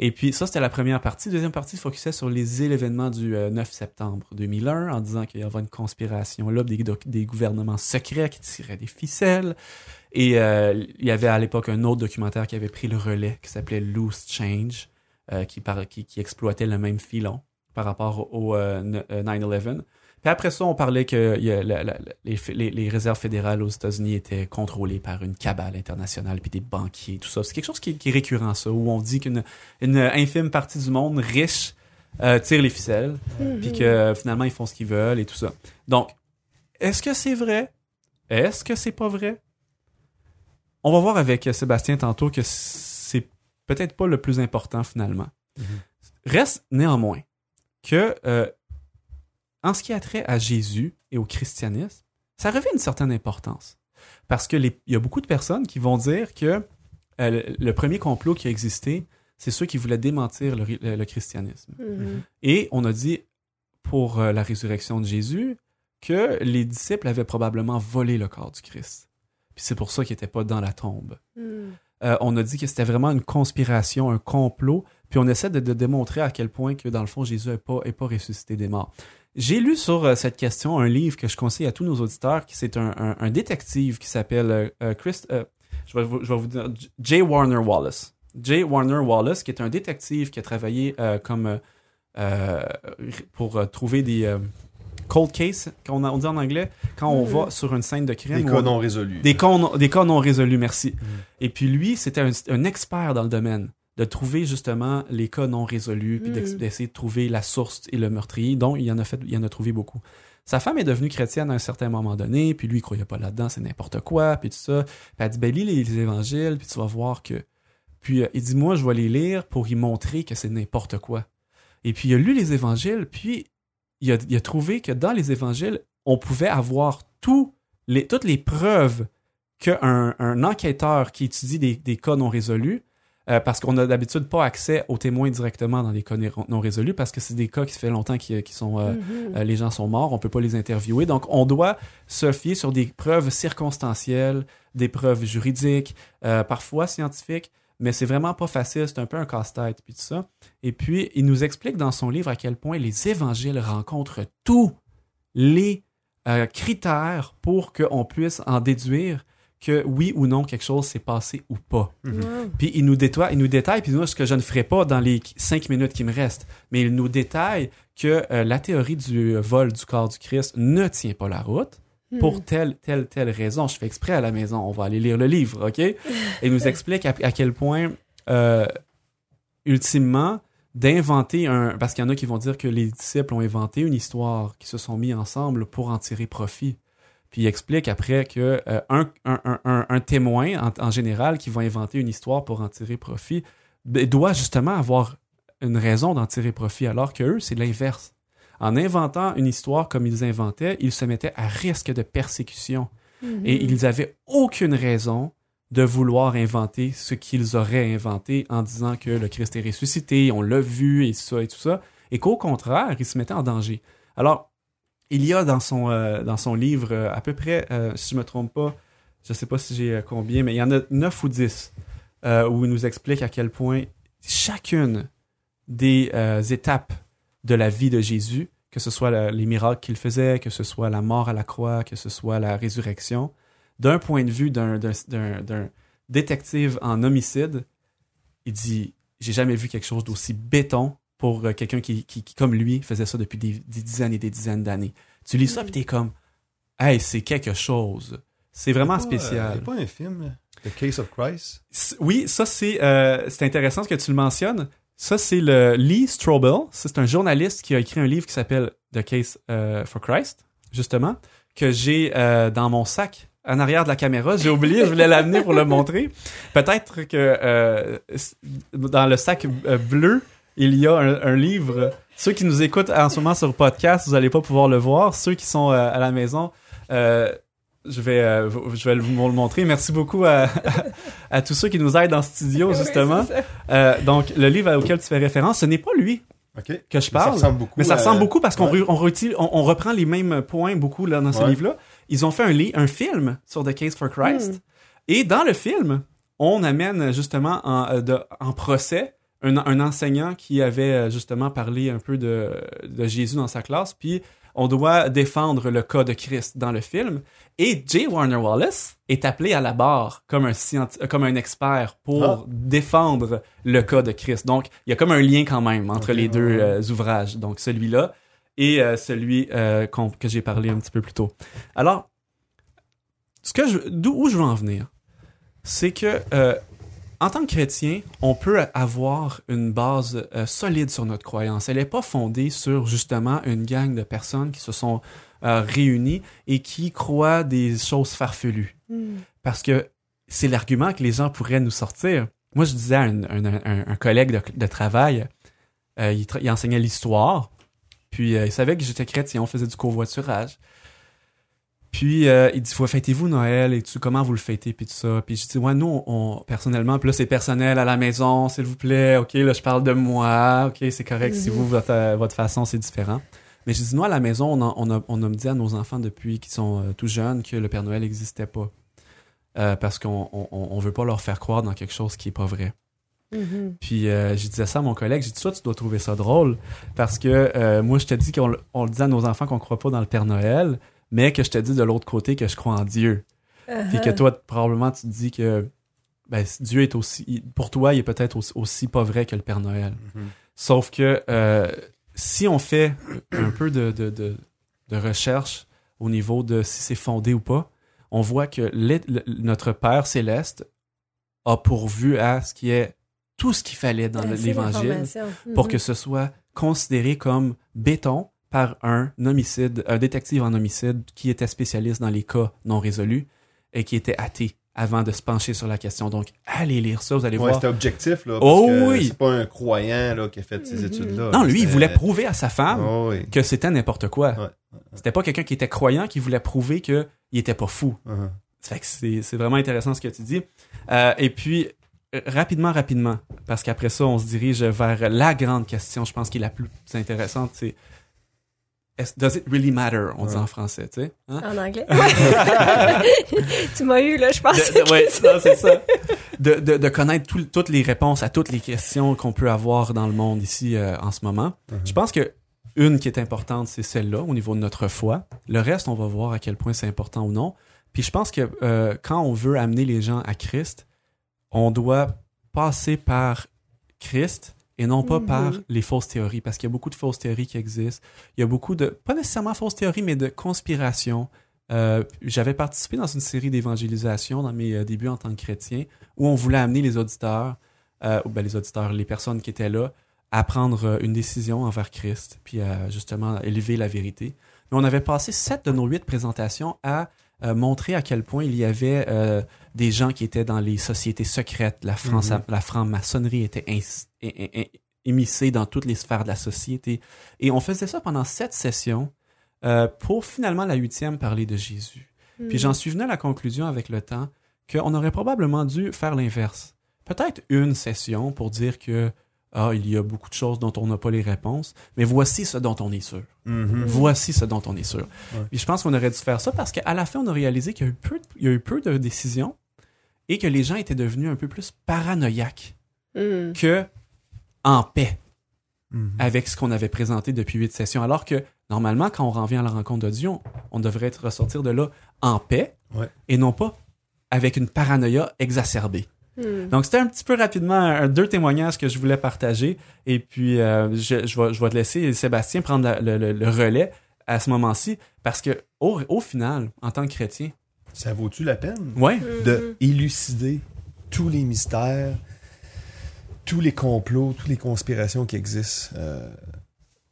Et puis ça, c'était la première partie. Deuxième partie focusait sur les événements du euh, 9 septembre 2001 en disant qu'il y avait une conspiration là, des, gouvernements secrets qui tiraient des ficelles. Et euh, il y avait à l'époque un autre documentaire qui avait pris le relais qui s'appelait Loose Change, euh, qui, par- qui, qui exploitait le même filon par rapport au euh, n- euh, 9-11. Puis après ça, on parlait que il y a la- la- les, f- les- les réserves fédérales aux États-Unis étaient contrôlées par une cabale internationale, puis des banquiers, tout ça. C'est quelque chose qui, qui est récurrent, ça, où on dit qu'une une infime partie du monde riche euh, tire les ficelles, puis que finalement ils font ce qu'ils veulent et tout ça. Donc, est-ce que c'est vrai? Est-ce que c'est pas vrai? On va voir avec euh, Sébastien tantôt que c'est peut-être pas le plus important finalement. Mhm. Reste néanmoins que euh, en ce qui a trait à Jésus et au christianisme, ça revêt une certaine importance. Parce que les- il y a beaucoup de personnes qui vont dire que euh, le, le premier complot qui a existé, c'est ceux qui voulaient démentir le, ri- le- le christianisme. Mhm. Et on a dit pour euh, la résurrection de Jésus que les disciples avaient probablement volé le corps du Christ. Puis c'est pour ça qu'ils n'étaient pas dans la tombe. Mhm. Euh, on a dit que c'était vraiment une conspiration, un complot, puis on essaie de, de démontrer à quel point que dans le fond Jésus n'est pas, est pas ressuscité des morts. J'ai lu sur euh, cette question un livre que je conseille à tous nos auditeurs, qui c'est un, un- un détective qui s'appelle euh, euh, Chris, euh, je, vais vous, je vais vous dire J-. Warner Wallace. J. Warner Wallace, qui est un détective qui a travaillé euh, comme euh, euh, pour euh, trouver des euh, cold cases, qu'on on dit en anglais, quand on Mhm. va sur une scène de crime. Des cas on- non résolus. des cas, non, des cas non résolus, merci. Mm. Et puis lui, c'était un, un expert dans le domaine de trouver justement les cas non résolus, puis Mm. d'essayer de trouver la source et le meurtrier. Donc, il en a fait, il en a trouvé beaucoup. Sa femme est devenue chrétienne à un certain moment donné, puis lui, il croyait pas là-dedans, c'est n'importe quoi, puis tout ça. Puis elle dit, ben lis les, les évangiles, puis tu vas voir que... Puis euh, il dit, moi, je vais les lire pour y montrer que c'est n'importe quoi. Et puis il a lu les évangiles, puis il a, il a trouvé que dans les évangiles, on pouvait avoir tous les, toutes les preuves qu'un un enquêteur qui étudie des, des cas non résolus, euh, parce qu'on n'a d'habitude pas accès aux témoins directement dans les cas non- résolus, parce que c'est des cas qui se fait longtemps qui, qui sont... euh, Mhm. euh, les gens sont morts, on peut pas les interviewer. Donc, on doit se fier sur des preuves circonstancielles, des preuves juridiques, euh, parfois scientifiques, mais c'est vraiment pas facile, c'est un peu un casse-tête, puis tout ça. Et puis, il nous explique dans son livre à quel point les évangiles rencontrent tous les critères pour qu'on puisse en déduire que oui ou non quelque chose s'est passé ou pas. Mhm. Wow. Puis il nous détaille, il nous détaille, puis moi, ce que je ne ferai pas dans les cinq minutes qui me restent, mais il nous détaille que euh, la théorie du vol du corps du Christ ne tient pas la route pour Mhm. telle, telle, telle raison. Je fais exprès à la maison, on va aller lire le livre, OK? Et il nous explique à, à quel point, euh, ultimement, d'inventer un... Parce qu'il y en a qui vont dire que les disciples ont inventé une histoire, qui se sont mis ensemble pour en tirer profit. Puis il explique après que euh, un, un, un, un, témoin, en, en, général, qui va inventer une histoire pour en tirer profit, ben, doit justement avoir une raison d'en tirer profit, alors que eux, c'est l'inverse. En inventant une histoire comme ils inventaient, ils se mettaient à risque de persécution. Et ils n'avaient aucune raison de vouloir inventer ce qu'ils auraient inventé en disant que le Christ est ressuscité, on l'a vu et ça et tout ça, et qu'au contraire, ils se mettaient en danger. Alors, il y a dans son, euh, dans son livre euh, à peu près, euh, si je ne me trompe pas, je ne sais pas si j'ai combien, mais il y en a 9 ou 10 où il nous explique à quel point chacune des étapes de la vie de Jésus, que ce soit les miracles qu'il faisait, que ce soit la mort à la croix, que ce soit la résurrection, d'un point de vue d'un détective en homicide, il dit J'ai jamais vu quelque chose d'aussi béton pour euh, quelqu'un qui, qui, comme lui, faisait ça depuis des, dizaines et des dizaines d'années. Tu lis ça, puis t'es comme Hey, c'est quelque chose. C'est vraiment spécial. Il pas un film, The Case of Christ? Oui, ça, c'est euh, intéressant que tu le mentionnes. Ça, c'est le Lee Strobel. C'est un journaliste qui a écrit un livre qui s'appelle The Case euh, for Christ, justement, que j'ai euh, dans mon sac en arrière de la caméra. J'ai oublié, je voulais l'amener pour le montrer. Peut-être que euh, dans le sac bleu, il y a un, livre. Ceux qui nous écoutent en ce moment sur podcast, vous n'allez pas pouvoir le voir. Ceux qui sont à la maison, je vais, euh, je vais vous le montrer. Merci beaucoup à, à, tous ceux qui nous aident dans studio, justement. euh, donc, le livre auquel tu fais référence, ce n'est pas lui que je parle. Mais ça ressemble beaucoup. Mais ça ressemble beaucoup parce qu'on on, on, reprend les mêmes points beaucoup là, dans ce livre-là. Ils ont fait un, un film sur The Case for Christ. Hmm. Et dans le film, on amène justement en, euh, de, en procès un, un, enseignant qui avait euh, justement parlé un peu de, de Jésus dans sa classe. Puis on doit défendre le cas de Christ dans le film. Et J. Warner Wallace est appelé à la barre comme un, comme un expert pour ah. défendre le cas de Christ. Donc, il y a comme un lien quand même entre les deux euh, ouvrages. Donc, celui-là et euh, celui euh, que j'ai parlé un petit peu plus tôt. Alors, ce que je, d'où je veux en venir, c'est que en tant que chrétien, on peut avoir une base euh, solide sur notre croyance. Elle n'est pas fondée sur justement une gang de personnes qui se sont euh, réunies et qui croient des choses farfelues. Hmm. Parce que c'est l'argument que les gens pourraient nous sortir. Moi, je disais à un, collègue de, travail, euh, il, il, enseignait l'histoire, puis il savait que j'étais chrétien, on faisait du covoiturage. Puis euh, il dit fêtez-vous Noël et tu comment vous le fêtez puis tout ça. Puis je dis ouais nous on, personnellement puis là c'est personnel à la maison s'il vous plaît. OK là je parle de moi. OK c'est correct si vous votre, euh, votre façon c'est différent. Mais je dis nous à la maison on a, on a, on a dit à nos enfants depuis qu'ils sont euh, tout jeunes que le Père Noël n'existait pas. parce qu'on on, on, veut pas leur faire croire dans quelque chose qui est pas vrai. Mm-hmm. Puis je disais ça à mon collègue, j'ai dit toi tu dois trouver ça drôle parce que moi je te dis qu'on on le dit à nos enfants qu'on croit pas dans le Père Noël, mais que je te dis de l'autre côté que je crois en Dieu. Puis que uh-huh. toi, probablement, tu te dis que ben, Dieu est aussi. Pour toi, il est peut-être aussi, pas vrai que le Père Noël. Mm-hmm. Sauf que euh, si on fait un peu de, de, de, de, recherche au niveau de si c'est fondé ou pas, on voit que notre Père céleste a pourvu à ce qui est tout ce qu'il fallait dans l'Évangile pour mm-hmm. que ce soit considéré comme béton, par un homicide, un détective en homicide qui était spécialiste dans les cas non résolus et qui était athée avant de se pencher sur la question. Donc, allez lire ça, vous allez voir. C'était objectif, là. oh oui! C'est pas un croyant, là, qui a fait ces mm-hmm. études-là. Non, lui, il voulait prouver à sa femme oh que c'était n'importe quoi. C'était pas quelqu'un qui était croyant qui voulait prouver qu'il était pas fou. Uh-huh. c'est vraiment intéressant ce que tu dis. Euh, et puis, euh, rapidement, rapidement, parce qu'après ça, on se dirige vers la grande question, je pense, qui est la plus intéressante, c'est Does it really matter? On dit en français, tu sais. Hein? En anglais? tu m'as eu, là, je pense. Oui, c'est ça. De, de, de connaître toutes les réponses à toutes les questions qu'on peut avoir dans le monde ici euh, en ce moment. Uh-huh. Je pense que une qui est importante, c'est celle-là, au niveau de notre foi. Le reste, on va voir à quel point c'est important ou non. Puis je pense que euh, quand on veut amener les gens à Christ, on doit passer par Christ et non pas par mhm. les fausses théories, parce qu'il y a beaucoup de fausses théories qui existent. Il y a beaucoup de, pas nécessairement fausses théories, mais de conspirations. Euh, J'avais participé dans une série d'évangélisation dans mes euh, débuts en tant que chrétien, où on voulait amener les auditeurs, euh, ben les auditeurs, les personnes qui étaient là, à prendre euh, une décision envers Christ, puis à justement élever la vérité. mais on avait passé sept de nos huit présentations à euh, montrer à quel point il y avait euh, des gens qui étaient dans les sociétés secrètes. La, France, Mhm. la franc-maçonnerie était émissée dans toutes les sphères de la société. Et on faisait ça pendant sept sessions euh, pour finalement la huitième parler de Jésus. Mm. Puis j'en suis venu à la conclusion avec le temps qu'on aurait probablement dû faire l'inverse. Peut-être une session pour dire que ah, il y a beaucoup de choses dont on n'a pas les réponses, mais voici ce dont on est sûr. Mhm. Voici ce dont on est sûr. Ouais. Puis je pense qu'on aurait dû faire ça parce qu'à la fin, on a réalisé qu'il y a eu peu, il y a eu peu de décisions et que les gens étaient devenus un peu plus paranoïaques Mm. que en paix Mhm. avec ce qu'on avait présenté depuis huit sessions. Alors que normalement, quand on revient à la rencontre de Dieu, on, on devrait être ressortir de là en paix Ouais. et non pas avec une paranoïa exacerbée. Mm. Donc, c'était un petit peu rapidement un, deux témoignages que je voulais partager. Et puis, euh, je, je, vais, je vais te laisser, Sébastien, prendre la- le, le- le relais à ce moment-ci. Parce que, au, au final, en tant que chrétien, Ça vaut-tu la peine? Ouais, de élucider tous les mystères, tous les complots, toutes les conspirations qui existent euh,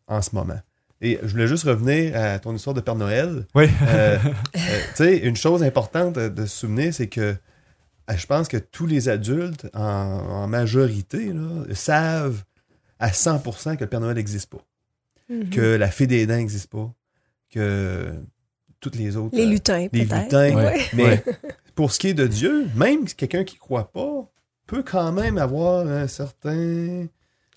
en ce moment? Et je voulais juste revenir à ton histoire de Père Noël. oui, Euh, euh, tu sais, une chose importante de, de se souvenir, c'est que euh, je pense que tous les adultes, en, en majorité, là, savent à 100% que le Père Noël n'existe pas, Mhm. que la Fée des Dents n'existe pas, que toutes les autres... Les euh, lutins, les peut-être. lutins. Ouais. Mais pour ce qui est de Dieu, même quelqu'un qui croit pas peut quand même avoir un certain...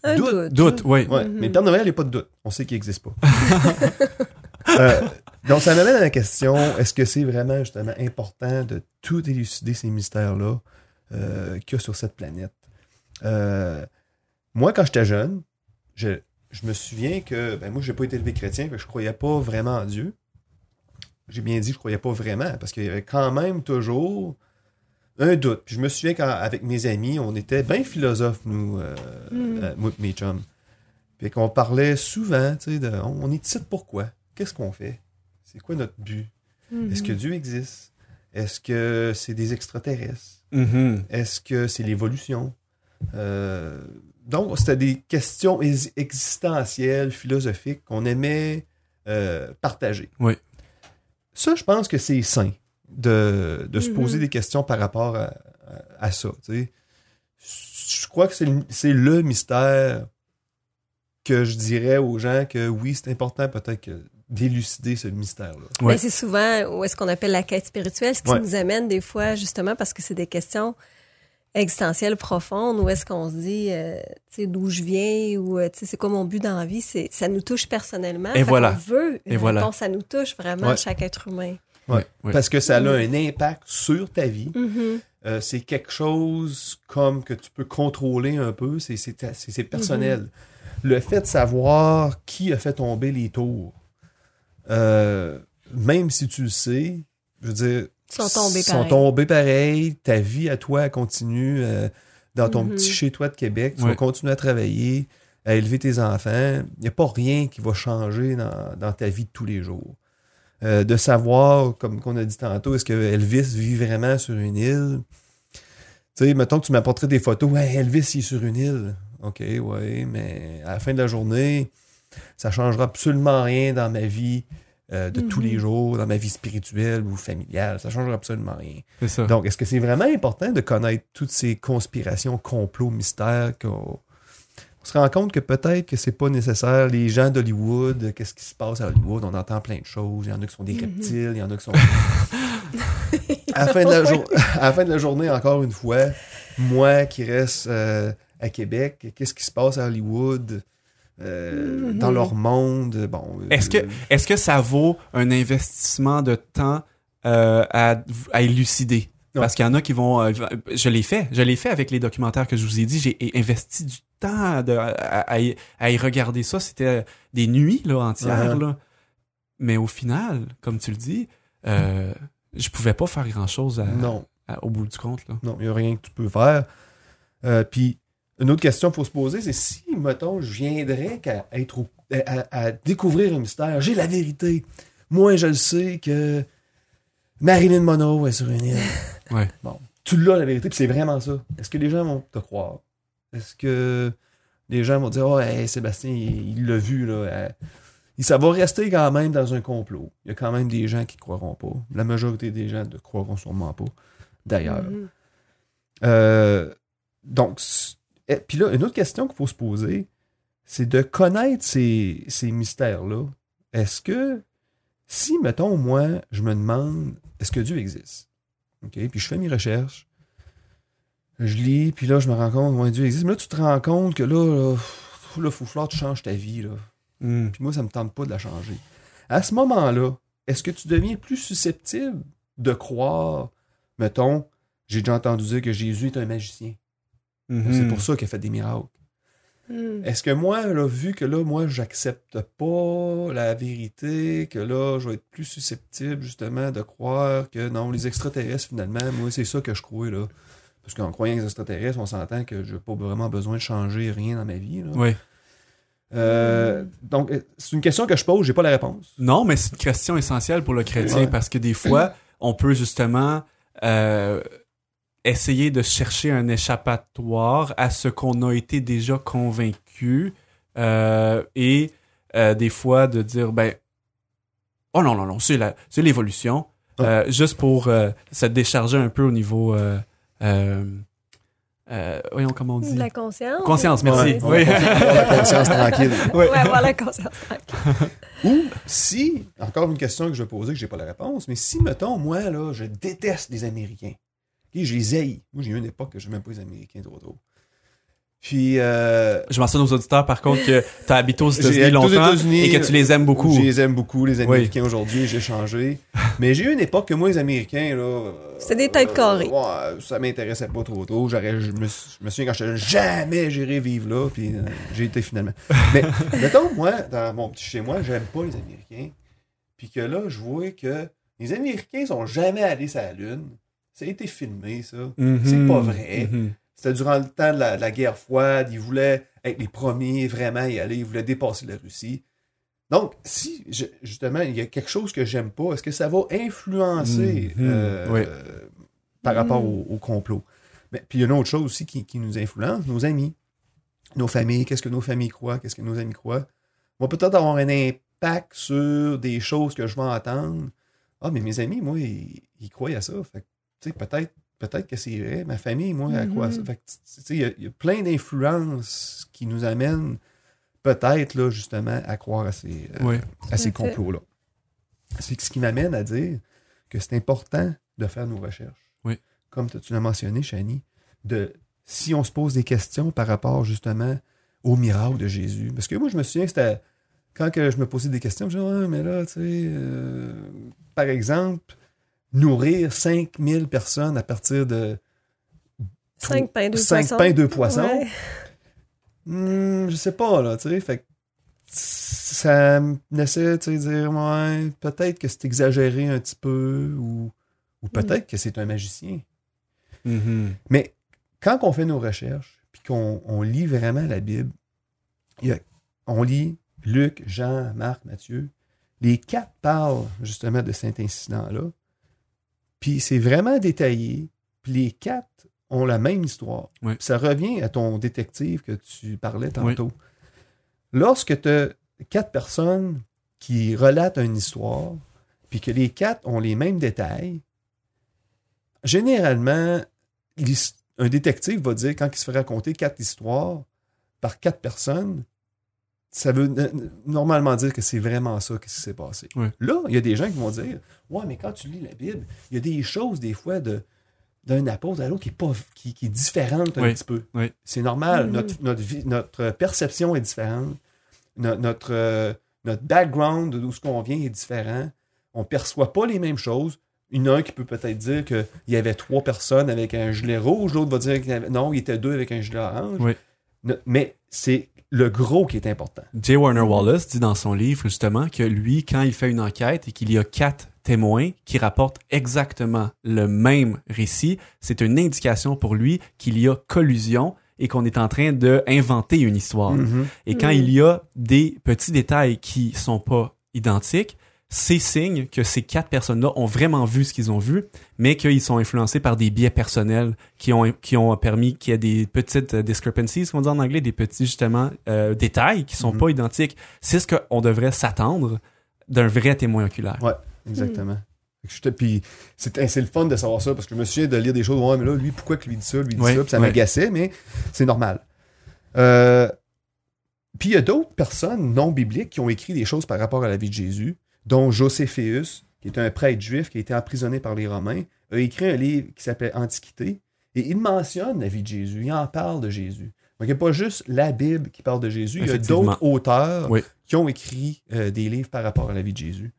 Un Doute, doute. doute, oui. Ouais, Mhm. mais le Père Noël, il n'y a pas de doute. On sait qu'il n'existe pas. Euh, donc, ça m'amène à la question, est-ce que c'est vraiment justement important de tout élucider ces mystères-là euh, qu'il y a sur cette planète? Euh, moi, quand j'étais jeune, je, je me souviens que, ben moi, je n'ai pas été élevé chrétien, que je croyais pas vraiment en Dieu. J'ai bien dit, je croyais pas vraiment, parce qu'il y avait quand même toujours un doute. Puis je me souviens qu'avec mes amis, on était bien philosophes, nous, euh, Mm. euh, mes chums. Puis qu'on parlait souvent, tu sais, de on, on est ici pourquoi? Qu'est-ce qu'on fait? C'est quoi notre but? Mhm. Est-ce que Dieu existe? Est-ce que c'est des extraterrestres? Mhm. Est-ce que c'est l'évolution? Euh, donc, c'était des questions ex- existentielles, philosophiques qu'on aimait euh, partager. Oui. Ça, je pense que c'est sain de, de se Mhm. poser des questions par rapport à, à- à ça. tu sais. Je crois que c'est le, c'est le mystère que je dirais aux gens que oui, c'est important peut-être que d'élucider ce mystère-là. Ouais. Ben, c'est souvent où est-ce qu'on appelle la quête spirituelle, ce qui Ouais. nous amène des fois justement parce que c'est des questions existentielles profondes, où est-ce qu'on se dit, euh, tu sais, d'où je viens ou euh, tu sais, c'est quoi mon but dans la vie, c'est, ça nous touche personnellement. Et voilà. qu'on veut une Et voilà. réponse, ça nous touche vraiment Ouais. chaque être humain. Ouais. Ouais. Parce que ça a Mhm. un impact sur ta vie. Mhm. Euh, c'est quelque chose comme que tu peux contrôler un peu, c'est, personnel. Le fait de savoir qui a fait tomber les tours, euh, même si tu le sais, je veux dire, Ils sont tombés sont pareil. tombés pareil, ta vie à toi continue euh, dans ton Mhm. petit chez-toi de Québec, tu vas continuer à travailler, à élever tes enfants. Il n'y a pas rien qui va changer dans, dans ta vie de tous les jours. Euh, de savoir, comme qu'on a dit tantôt, est-ce que Elvis vit vraiment sur une île? Tu sais, mettons que tu m'apporterais des photos, ouais, Elvis il est sur une île. OK, ouais, mais à la fin de la journée, ça changera absolument rien dans ma vie euh, de tous Mhm. les jours, dans ma vie spirituelle ou familiale. Ça changera absolument rien. Ça. Donc, est-ce que c'est vraiment important de connaître toutes ces conspirations, complots, mystères qu'on on se rend compte que peut-être que c'est pas nécessaire. Les gens d'Hollywood, qu'est-ce qui se passe à Hollywood? On entend plein de choses. Il y en a qui sont des Mhm. reptiles, il y en a qui sont. à, la fin de la jour- à la fin de la journée, encore une fois, moi qui reste euh, à Québec, qu'est-ce qui se passe à Hollywood? Euh, Mhm. Dans leur monde, bon. Est-ce que, euh, est-ce que ça vaut un investissement de temps euh, à, à élucider? Ouais. Parce qu'il y en a qui vont. euh, je l'ai fait. Je l'ai fait avec les documentaires que je vous ai dit. J'ai investi du temps de- à, à y, à y regarder ça. C'était des nuits là, entières. Ouais. Là. Mais au final, comme tu le dis, euh, je pouvais pas faire grand-chose Non. au bout du compte. Là. Non, il n'y a rien que tu peux faire. Euh, Puis, une autre question qu'il faut se poser, c'est si, mettons, je viendrais qu'à être au- à, à découvrir un mystère, j'ai la vérité. Moi, je le sais que Marilyn Monroe est sur une île. Ouais. Bon, tu l'as la vérité, puis c'est vraiment ça. Est-ce que les gens vont te croire? Est-ce que les gens vont dire, oh, hey, Sébastien, il l'a vu, là. euh, ça va rester quand même dans un complot. Il y a quand même des gens qui croiront pas. La majorité des gens ne croiront sûrement pas, d'ailleurs. Mhm. Euh, donc, et puis là, une autre question qu'il faut se poser, c'est de connaître ces, ces mystères-là. Est-ce que, si, mettons, moi, je me demande, est-ce que Dieu existe? OK? Puis je fais mes recherches, je lis, puis là, je me rends compte, ouais, Dieu existe. Mais là, tu te rends compte que là, là, là, faut falloir que tu changes ta vie, là. Hmm. Puis moi, ça me tente pas de la changer. À ce moment-là, est-ce que tu deviens plus susceptible de croire, mettons, j'ai déjà entendu dire que Jésus est un magicien? Mhm. C'est pour ça qu'il a fait des miracles. Mhm. Est-ce que moi, là, vu que là, moi, j'accepte pas la vérité, que là, je vais être plus susceptible, justement, de croire que non, les extraterrestres, finalement, moi, c'est ça que je crois, là. Parce qu'en croyant les extraterrestres, on s'entend que je n'ai pas vraiment besoin de changer rien dans ma vie. là. Oui. Euh, donc, euh, c'est une question que je pose, j'ai pas la réponse. Non, mais c'est une question essentielle pour le chrétien Ouais. parce que des fois, on peut justement euh, essayer de chercher un échappatoire à ce qu'on a été déjà convaincu euh, et euh, des fois de dire ben oh non non non c'est la c'est l'évolution Euh, juste pour euh, se décharger un peu au niveau euh, euh, euh, voyons comment on dit De la conscience. conscience merci Ouais. oui Avoir la conscience tranquille. Ouais, avoir la conscience. Ou si, encore une question que je vais poser, que j'ai pas la réponse, mais si, mettons, moi, là, je déteste les Américains. Ok, je les haïs. Moi, j'ai eu une époque que je même pas les Américains trop trop. Puis, euh, Je mentionne aux auditeurs, par contre, que tu as habité aux États-Unis aux longtemps et que tu les aimes beaucoup. je les aime beaucoup, les Américains, aujourd'hui, j'ai changé. Mais j'ai eu une époque que moi, les Américains, là... euh, C'était des têtes carrées. ouais, ça m'intéressait pas trop trop. J'aurais, je, me, suis- je me souviens quand j'étais jeune, jamais j'irai vivre là, puis euh, j'ai été finalement. Mais, mettons, moi, dans mon petit chez moi, j'aime pas les Américains. Puis que là, je vois que les Américains sont jamais allés sur la Lune. Ça a été filmé, ça. Mhm. C'est pas vrai. Mhm. C'était durant le temps de la, de la guerre froide. Ils voulaient être les premiers vraiment y aller. Ils voulaient dépasser la Russie. Donc, si je- justement il y a quelque chose que j'aime pas, est-ce que ça va influencer Mhm. euh, Oui. euh, par rapport au, au complot? Mais, puis il y a une autre chose aussi qui, qui nous influence, nos amis, nos familles, qu'est-ce que nos familles croient, qu'est-ce que nos amis croient, va peut-être avoir un impact sur des choses que je vais entendre. Ah, mais mes amis, moi, ils, ils croient à ça. Fait peut-être peut-être que c'est vrai. Ma famille, moi, à ça. Mhm. Sais, il y a- il y, a plein d'influences qui nous amènent peut-être, là, justement, à croire à ces, euh, Oui. à ces complots-là. C'est ce qui m'amène à dire que c'est important de faire nos recherches. Oui. Comme tu l'as mentionné, Chani, de si on se pose des questions par rapport justement au miracle de Jésus. Parce que moi, je me souviens que c'était quand que je me posais des questions, je disais, ouais, mais là, tu sais, euh, par exemple, nourrir 5000 personnes à partir de Cinq pains, deux cinq poissons. pains, deux poissons. Ouais. Hmm, je sais pas, là, tu sais. Fait que ça me laissait, tu sais, dire, ouais, peut-être que c'est exagéré un petit peu, ou, ou peut-être que c'est un magicien. Mhm. Mais quand on fait nos recherches, puis qu'on on lit vraiment la Bible, il y a- on lit Luc, Jean, Marc, Matthieu, les quatre parlent justement de cet incident-là. Puis c'est vraiment détaillé. Puis les quatre ont la même histoire. Oui. Ça revient à ton détective que tu parlais tantôt. Lorsque tu as quatre personnes qui relatent une histoire, puis que les quatre ont les mêmes détails, généralement, un détective va dire, quand il se fait raconter quatre histoires par quatre personnes, ça veut normalement dire que c'est vraiment ça qui s'est passé. Là, il y a des gens qui vont dire Ouais, mais quand tu lis la Bible, il y a des choses, des fois, de d'un apôtre à l'autre qui est, pas, qui, qui est différente un Oui. petit peu. Oui. C'est normal. Mhm. Notre, notre, vie- notre perception est différente. No- notre, euh, notre background d'où ce qu'on vient est différent. On perçoit pas les mêmes choses. Il y en a un qui peut peut-être dire qu'il y avait trois personnes avec un gilet rouge, l'autre va dire qu'il y avait- non, il était deux avec un gilet orange. Oui. Ne- Mais c'est le gros qui est important. J. Warner Wallace dit dans son livre justement que lui, quand il fait une enquête et qu'il y a quatre témoins qui rapportent exactement le même récit, c'est une indication pour lui qu'il y a collusion et qu'on est en train de inventer une histoire. Mhm. Et quand il y a des petits détails qui sont pas identiques, c'est signe que ces quatre personnes-là ont vraiment vu ce qu'ils ont vu, mais qu'ils sont influencés par des biais personnels qui ont, qui ont permis qu'il y ait des petites euh, discrepancies, qu'on dit en anglais, des petits, justement, euh, détails qui sont Mhm. pas identiques. C'est ce qu'on devrait s'attendre d'un vrai témoin oculaire. Ouais, exactement. J'étais- Puis c'est c'est le fun de savoir ça parce que je me souviens de lire des choses. Ouais, mais là, lui, pourquoi que lui dit ça, lui dit Ouais, ça, puis ça ouais. m'agaçait, mais c'est normal. Euh, puis il y a d'autres personnes non bibliques qui ont écrit des choses par rapport à la vie de Jésus, dont Joséphéus, qui est un prêtre juif qui a été emprisonné par les Romains, a écrit un livre qui s'appelle Antiquité, et il mentionne la vie de Jésus, il en parle de Jésus. Donc il n'y a pas juste la Bible qui parle de Jésus, il y a d'autres auteurs Oui. qui ont écrit euh, des livres par rapport à la vie de Jésus.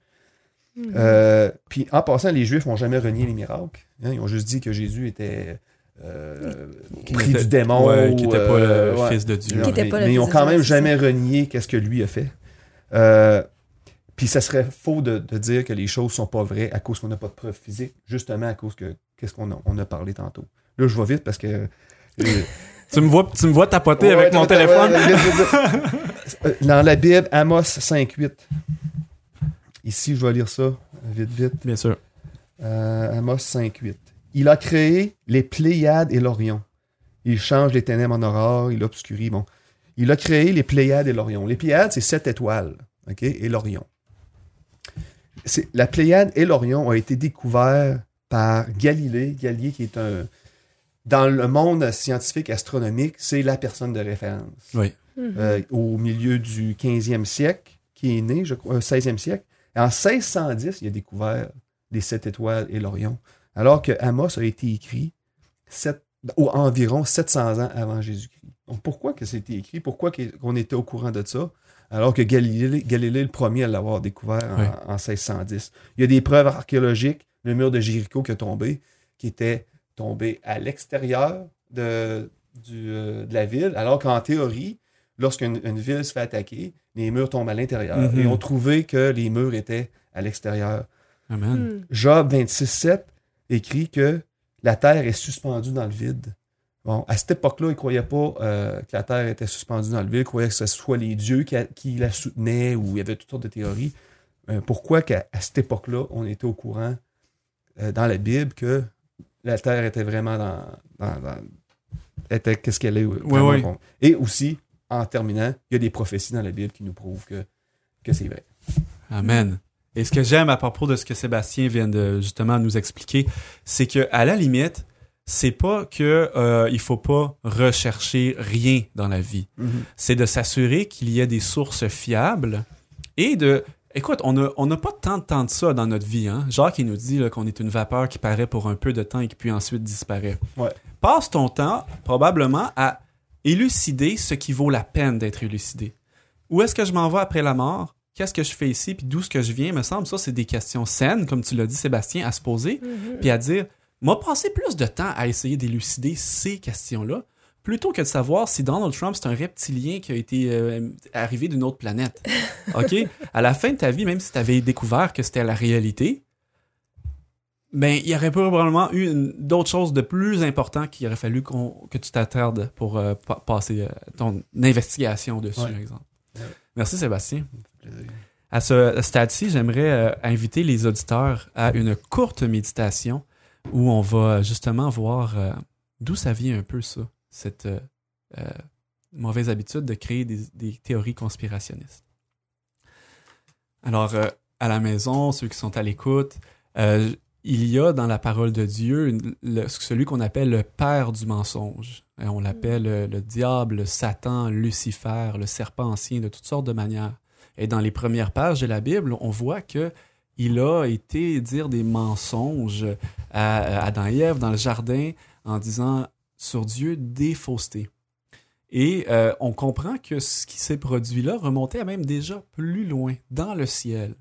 Mhm. Euh, puis en passant, les Juifs n'ont jamais renié les miracles. hein. ils ont juste dit que Jésus était euh, pris était- du démon. Ouais, qui était pas euh, le ouais. fils de Dieu. Mais pas le mais ils fils ont de quand même jamais renié qu'est-ce que lui a fait. Puis ça serait faux de, de dire que les choses sont pas vraies à cause qu'on n'a pas de preuves physiques, justement à cause que qu'est-ce qu'on a, on a parlé tantôt. Là, je vais vite parce que euh, Tu me vois, tu me vois tapoter Ouais, avec mon téléphone? Dans la Bible, Amos 5.8. Ici, je vais lire ça vite, vite. Bien sûr. Euh, Amos 5.8. Il a créé les Pléiades et l'Orion. Il change les ténèbres en aurore, il obscurit. Bon. Il a créé les Pléiades et l'Orion. Les Pléiades, c'est sept étoiles. OK? Et l'Orion. C'est- La Pléiade et l'Orion ont été découverts par Galilée. Galilée, qui est un. Dans le monde scientifique astronomique, c'est la personne de référence. Oui. Mhm. Euh, au milieu du 15e siècle, qui est né, je crois, euh, 16e siècle. En 1610, il a découvert les sept étoiles et l'Orion, alors que Amos a été écrit sept- au- environ 700 ans avant Jésus-Christ. Donc pourquoi que c'était écrit? Pourquoi qu'on était au courant de ça? Alors que Galilée, Galilée est le premier à l'avoir découvert en, Oui. en 1610. Il y a des preuves archéologiques, le mur de Jéricho qui a tombé, qui était tombé à l'extérieur de, du, euh, de la ville, alors qu'en théorie, lorsqu'une une ville se fait attaquer, les murs tombent à l'intérieur. Mhm. Et on trouvait que les murs étaient à l'extérieur. Amen. Mhm. Job 26.7 écrit que la terre est suspendue dans le vide. Bon, à cette époque-là, ils ne croyaient pas euh, que la terre était suspendue dans le vide. Ils croyaient que ce soit les dieux qui, qui la soutenaient ou il y avait toutes sortes de théories. Euh, pourquoi qu'à à cette époque-là, on était au courant euh, dans la Bible que la terre était vraiment dans. dans, dans- était qu'est-ce qu'elle est. oui. con- Et aussi, en terminant, il y a des prophéties dans la Bible qui nous prouvent que, que c'est vrai. Amen. Et ce que j'aime à propos de ce que Sébastien vient de justement nous expliquer, c'est que à la limite, c'est pas que euh, il faut pas rechercher rien dans la vie. C'est de s'assurer qu'il y a des sources fiables et de Écoute, on n'a on a pas tant de temps de ça dans notre vie. Hein? Jacques, il nous dit qu'on est une vapeur qui paraît pour un peu de temps et qui puis ensuite disparaît. Ouais. Passe ton temps, probablement, à élucider ce qui vaut la peine d'être élucidé. Où est-ce que je m'en vais après la mort? Qu'est-ce que je fais ici? Puis d'où est-ce que je viens? Me semble, ça, c'est des questions saines, comme tu l'as dit, Sébastien, à se poser, Mhm. puis à dire, m'a passé plus de temps à essayer d'élucider ces questions-là, plutôt que de savoir si Donald Trump, c'est un reptilien qui a été euh, arrivé d'une autre planète. OK? À la fin de ta vie, même si tu avais découvert que c'était la réalité, ben, il y aurait probablement eu d'autres choses de plus important qu'il aurait fallu que tu t'attardes pour euh, pa- passer euh, ton investigation dessus, Ouais. par exemple. Ouais. Merci, Sébastien. À ce stade-ci, j'aimerais inviter les auditeurs à une courte méditation où on va justement voir euh, d'où ça vient un peu ça, cette euh, euh, mauvaise habitude de créer des, des théories conspirationnistes. Alors, à la maison, ceux qui sont à l'écoute, il y a dans la parole de Dieu une- le- celui qu'on appelle le père du mensonge. Et on l'appelle euh, le diable, Satan, Lucifer, le serpent ancien, de toutes sortes de manières. Et dans les premières pages de la Bible, on voit que il a été dire des mensonges à Adam et Ève dans le jardin en disant sur Dieu des faussetés. Et euh, on comprend que ce qui s'est produit là remontait à même déjà plus loin, dans le ciel.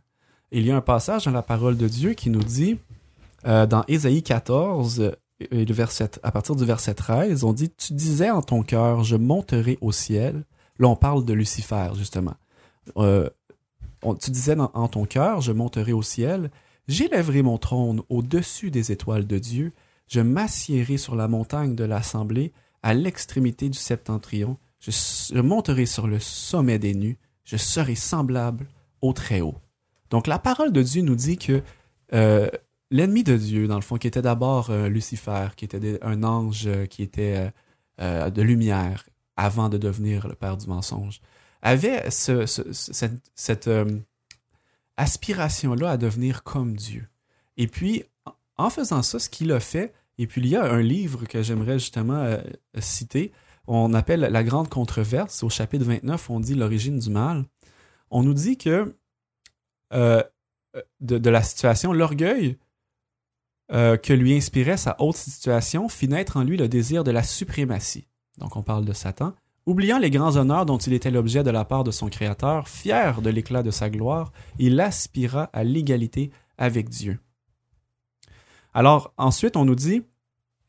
Il y a un passage dans la parole de Dieu qui nous dit, euh, dans Ésaïe 14, euh, et le verset, à partir du verset 13, on dit, Tu disais en ton cœur, je monterai au ciel. Là, on parle de Lucifer, justement. Euh, tu disais dans- en ton cœur, je monterai au ciel, j'élèverai mon trône au-dessus des étoiles de Dieu, je m'assiérai sur la montagne de l'assemblée, à l'extrémité du septentrion, je, monterai sur le sommet des nues, je serai semblable au Très-Haut. Donc la parole de Dieu nous dit que euh, l'ennemi de Dieu, dans le fond, qui était d'abord euh, Lucifer, qui était un ange euh, qui était de lumière avant de devenir le père du mensonge, avait ce- ce- ce- cette, euh, aspiration-là à devenir comme Dieu. Et puis, en- faisant ça, ce qu'il a fait, et puis il y a un livre que j'aimerais justement euh, citer, on appelle La Grande Controverse, au chapitre 29, on dit l'origine du mal. On nous dit que euh, de, la situation, l'orgueil que lui inspirait sa haute situation fit naître en lui le désir de la suprématie. Donc on parle de Satan. Oubliant les grands honneurs dont il était l'objet de la part de son Créateur, fier de l'éclat de sa gloire, il aspira à l'égalité avec Dieu. Alors ensuite, on nous dit,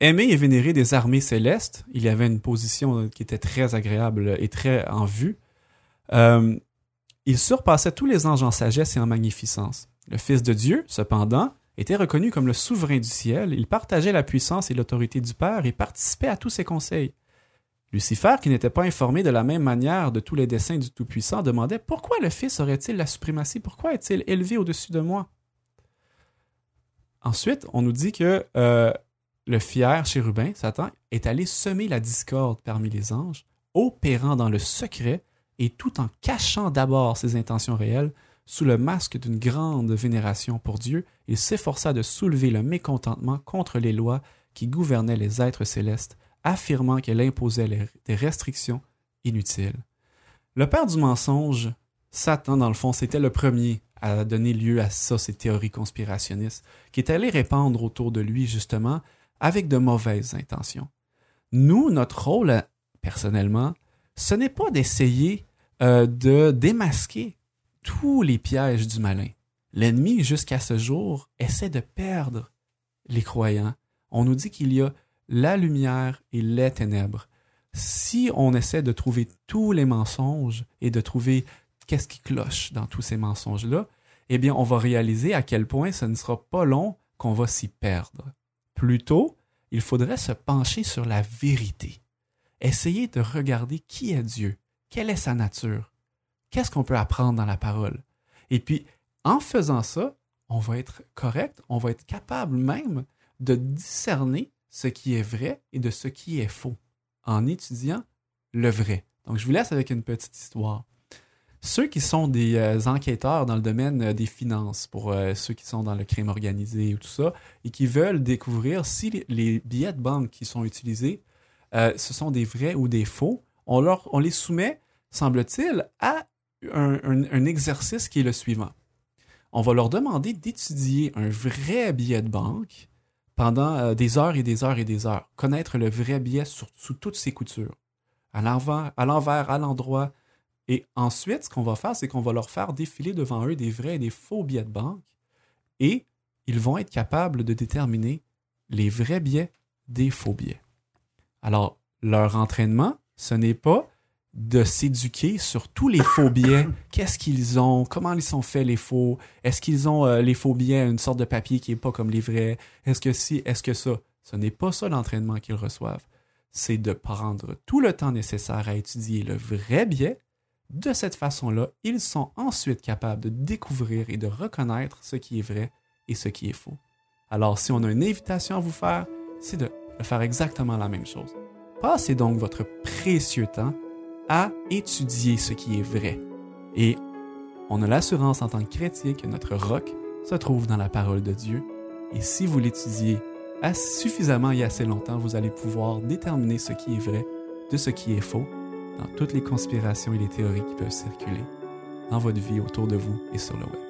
aimer et vénérer des armées célestes, il y avait une position qui était très agréable et très en vue. Euh, il surpassait tous les anges en sagesse et en magnificence. Le Fils de Dieu, cependant, était reconnu comme le souverain du ciel, il partageait la puissance et l'autorité du Père et participait à tous ses conseils. Lucifer, qui n'était pas informé de la même manière de tous les desseins du Tout-Puissant, demandait Pourquoi le Fils aurait-il la suprématie? Pourquoi est-il élevé au-dessus de moi? Ensuite, on nous dit que euh, le fier chérubin, Satan, est allé semer la discorde parmi les anges, opérant dans le secret et tout en cachant d'abord ses intentions réelles, sous le masque d'une grande vénération pour Dieu, il s'efforça de soulever le mécontentement contre les lois qui gouvernaient les êtres célestes, affirmant qu'elle imposait des restrictions inutiles. Le père du mensonge, Satan, dans le fond, c'était le premier à donner lieu à ça, ces théories conspirationnistes, qui est allé répandre autour de lui, justement, avec de mauvaises intentions. Nous, notre rôle, personnellement, ce n'est pas d'essayer euh, de démasquer tous les pièges du malin. L'ennemi, jusqu'à ce jour, essaie de perdre les croyants. On nous dit qu'il y a la lumière et les ténèbres. Si on essaie de trouver tous les mensonges et de trouver qu'est-ce qui cloche dans tous ces mensonges-là, eh bien, on va réaliser à quel point ce ne sera pas long qu'on va s'y perdre. Plutôt, il faudrait se pencher sur la vérité. Essayer de regarder qui est Dieu, quelle est sa nature, qu'est-ce qu'on peut apprendre dans la parole. Et puis, en faisant ça, on va être correct, on va être capable même de discerner ce qui est vrai et de ce qui est faux en étudiant le vrai. Donc, je vous laisse avec une petite histoire. Ceux qui sont des euh, enquêteurs dans le domaine euh, des finances, pour euh, ceux qui sont dans le crime organisé ou tout ça, et qui veulent découvrir si les, billets de banque qui sont utilisés, ce sont des vrais ou des faux, on, les soumet, semble-t-il, à un exercice qui est le suivant. On va leur demander d'étudier un vrai billet de banque pendant euh, des heures et des heures et des heures. Connaître le vrai sur- sous toutes ses coutures. À l'envers, à l'endroit. Et ensuite, ce qu'on va faire, c'est qu'on va leur faire défiler devant eux des vrais et des faux billets de banque. Et ils vont être capables de déterminer les vrais billets des faux billets. Alors, leur entraînement, ce n'est pas de s'éduquer sur tous les faux billets. Qu'est-ce qu'ils ont? Comment ils sont faits les faux? Est-ce qu'ils ont euh, les faux billets une sorte de papier qui n'est pas comme les vrais? Est-ce que si? Est-ce que ça? Ce n'est pas ça l'entraînement qu'ils reçoivent. C'est de prendre tout le temps nécessaire à étudier le vrai billet. De cette façon-là, ils sont ensuite capables de découvrir et de reconnaître ce qui est vrai et ce qui est faux. Alors, si on a une invitation à vous faire, c'est de faire exactement la même chose. Passez donc votre précieux temps à étudier ce qui est vrai. Et on a l'assurance en tant que chrétien que notre roc se trouve dans la parole de Dieu. Et si vous l'étudiez suffisamment et assez longtemps, vous allez pouvoir déterminer ce qui est vrai de ce qui est faux dans toutes les conspirations et les théories qui peuvent circuler dans votre vie autour de vous et sur le web.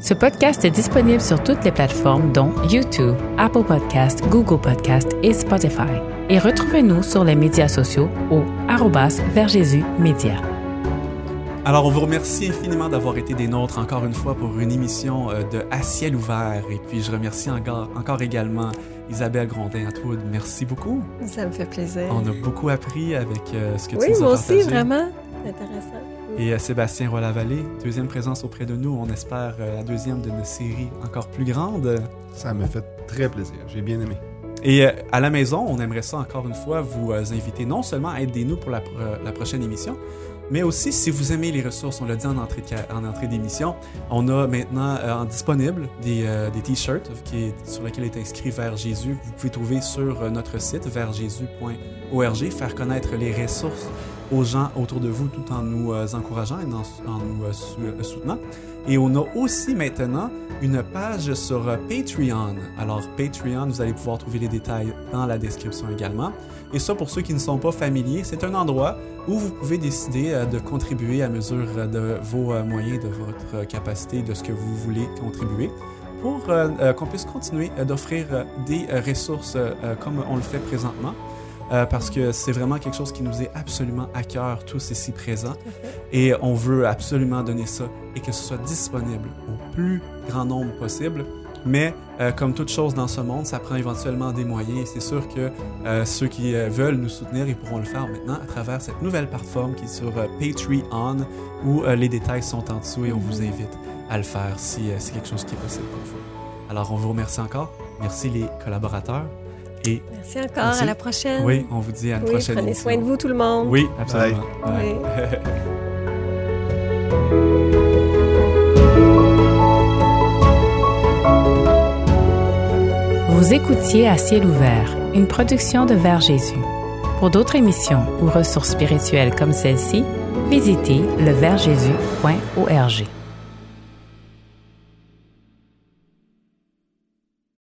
Ce podcast est disponible sur toutes les plateformes dont YouTube, Apple Podcast, Google Podcast et Spotify. Et retrouvez-nous sur les médias sociaux au arrobas vers Jésus Média. Alors, on vous remercie infiniment d'avoir été des nôtres encore une fois pour une émission euh, de À ciel ouvert. Et puis, je remercie encore, encore également Isabelle Grondin-Atwood. Merci beaucoup. Ça me fait plaisir. On a beaucoup appris avec euh, ce que oui, tu nous as moi aussi, vraiment. C'est intéressant. Et euh, Sébastien Roy-Lavallée, deuxième présence auprès de nous. On espère euh, la deuxième d'une série encore plus grande. Ça me fait très plaisir. J'ai bien aimé. Et euh, à la maison, on aimerait ça encore une fois vous inviter non seulement à aider nous pour la, pro- la prochaine émission, Mais aussi, si vous aimez les ressources, on l'a dit en entrée, de, en entrée d'émission, on a maintenant euh, en disponible des, euh, des t-shirts qui est, sur lesquels est inscrit Vers Jésus. Vous pouvez trouver sur notre site versjésus.org, faire connaître les ressources aux gens autour de vous tout en nous encourageant et en, nous soutenant. Et on a aussi maintenant une page sur Patreon. Alors Patreon, vous allez pouvoir trouver les détails dans la description également. Et ça, pour ceux qui ne sont pas familiers, c'est un endroit où vous pouvez décider euh, de contribuer à mesure de vos euh, moyens, de votre capacité, de ce que vous voulez contribuer pour euh, qu'on puisse continuer d'offrir des ressources comme on le fait présentement. Parce que c'est vraiment quelque chose qui nous est absolument à cœur, tous ici présents. Et on veut absolument donner ça et que ce soit disponible au plus grand nombre possible. Mais euh, comme toute chose dans ce monde, ça prend éventuellement des moyens et c'est sûr que euh, ceux qui euh, veulent nous soutenir, ils pourront le faire maintenant à travers cette nouvelle plateforme qui est sur Patreon où les détails sont en dessous et on vous invite à le faire si c'est quelque chose qui est possible pour vous. Alors on vous remercie encore. Merci les collaborateurs. Et merci encore. À la prochaine. Oui, on vous dit à une prochaine. Prenez soin de vous tout le monde. Oui, absolument. Bye. Vous écoutiez À ciel ouvert, une production de Vers Jésus. Pour d'autres émissions ou ressources spirituelles comme celle-ci, visitez leversjésus.org.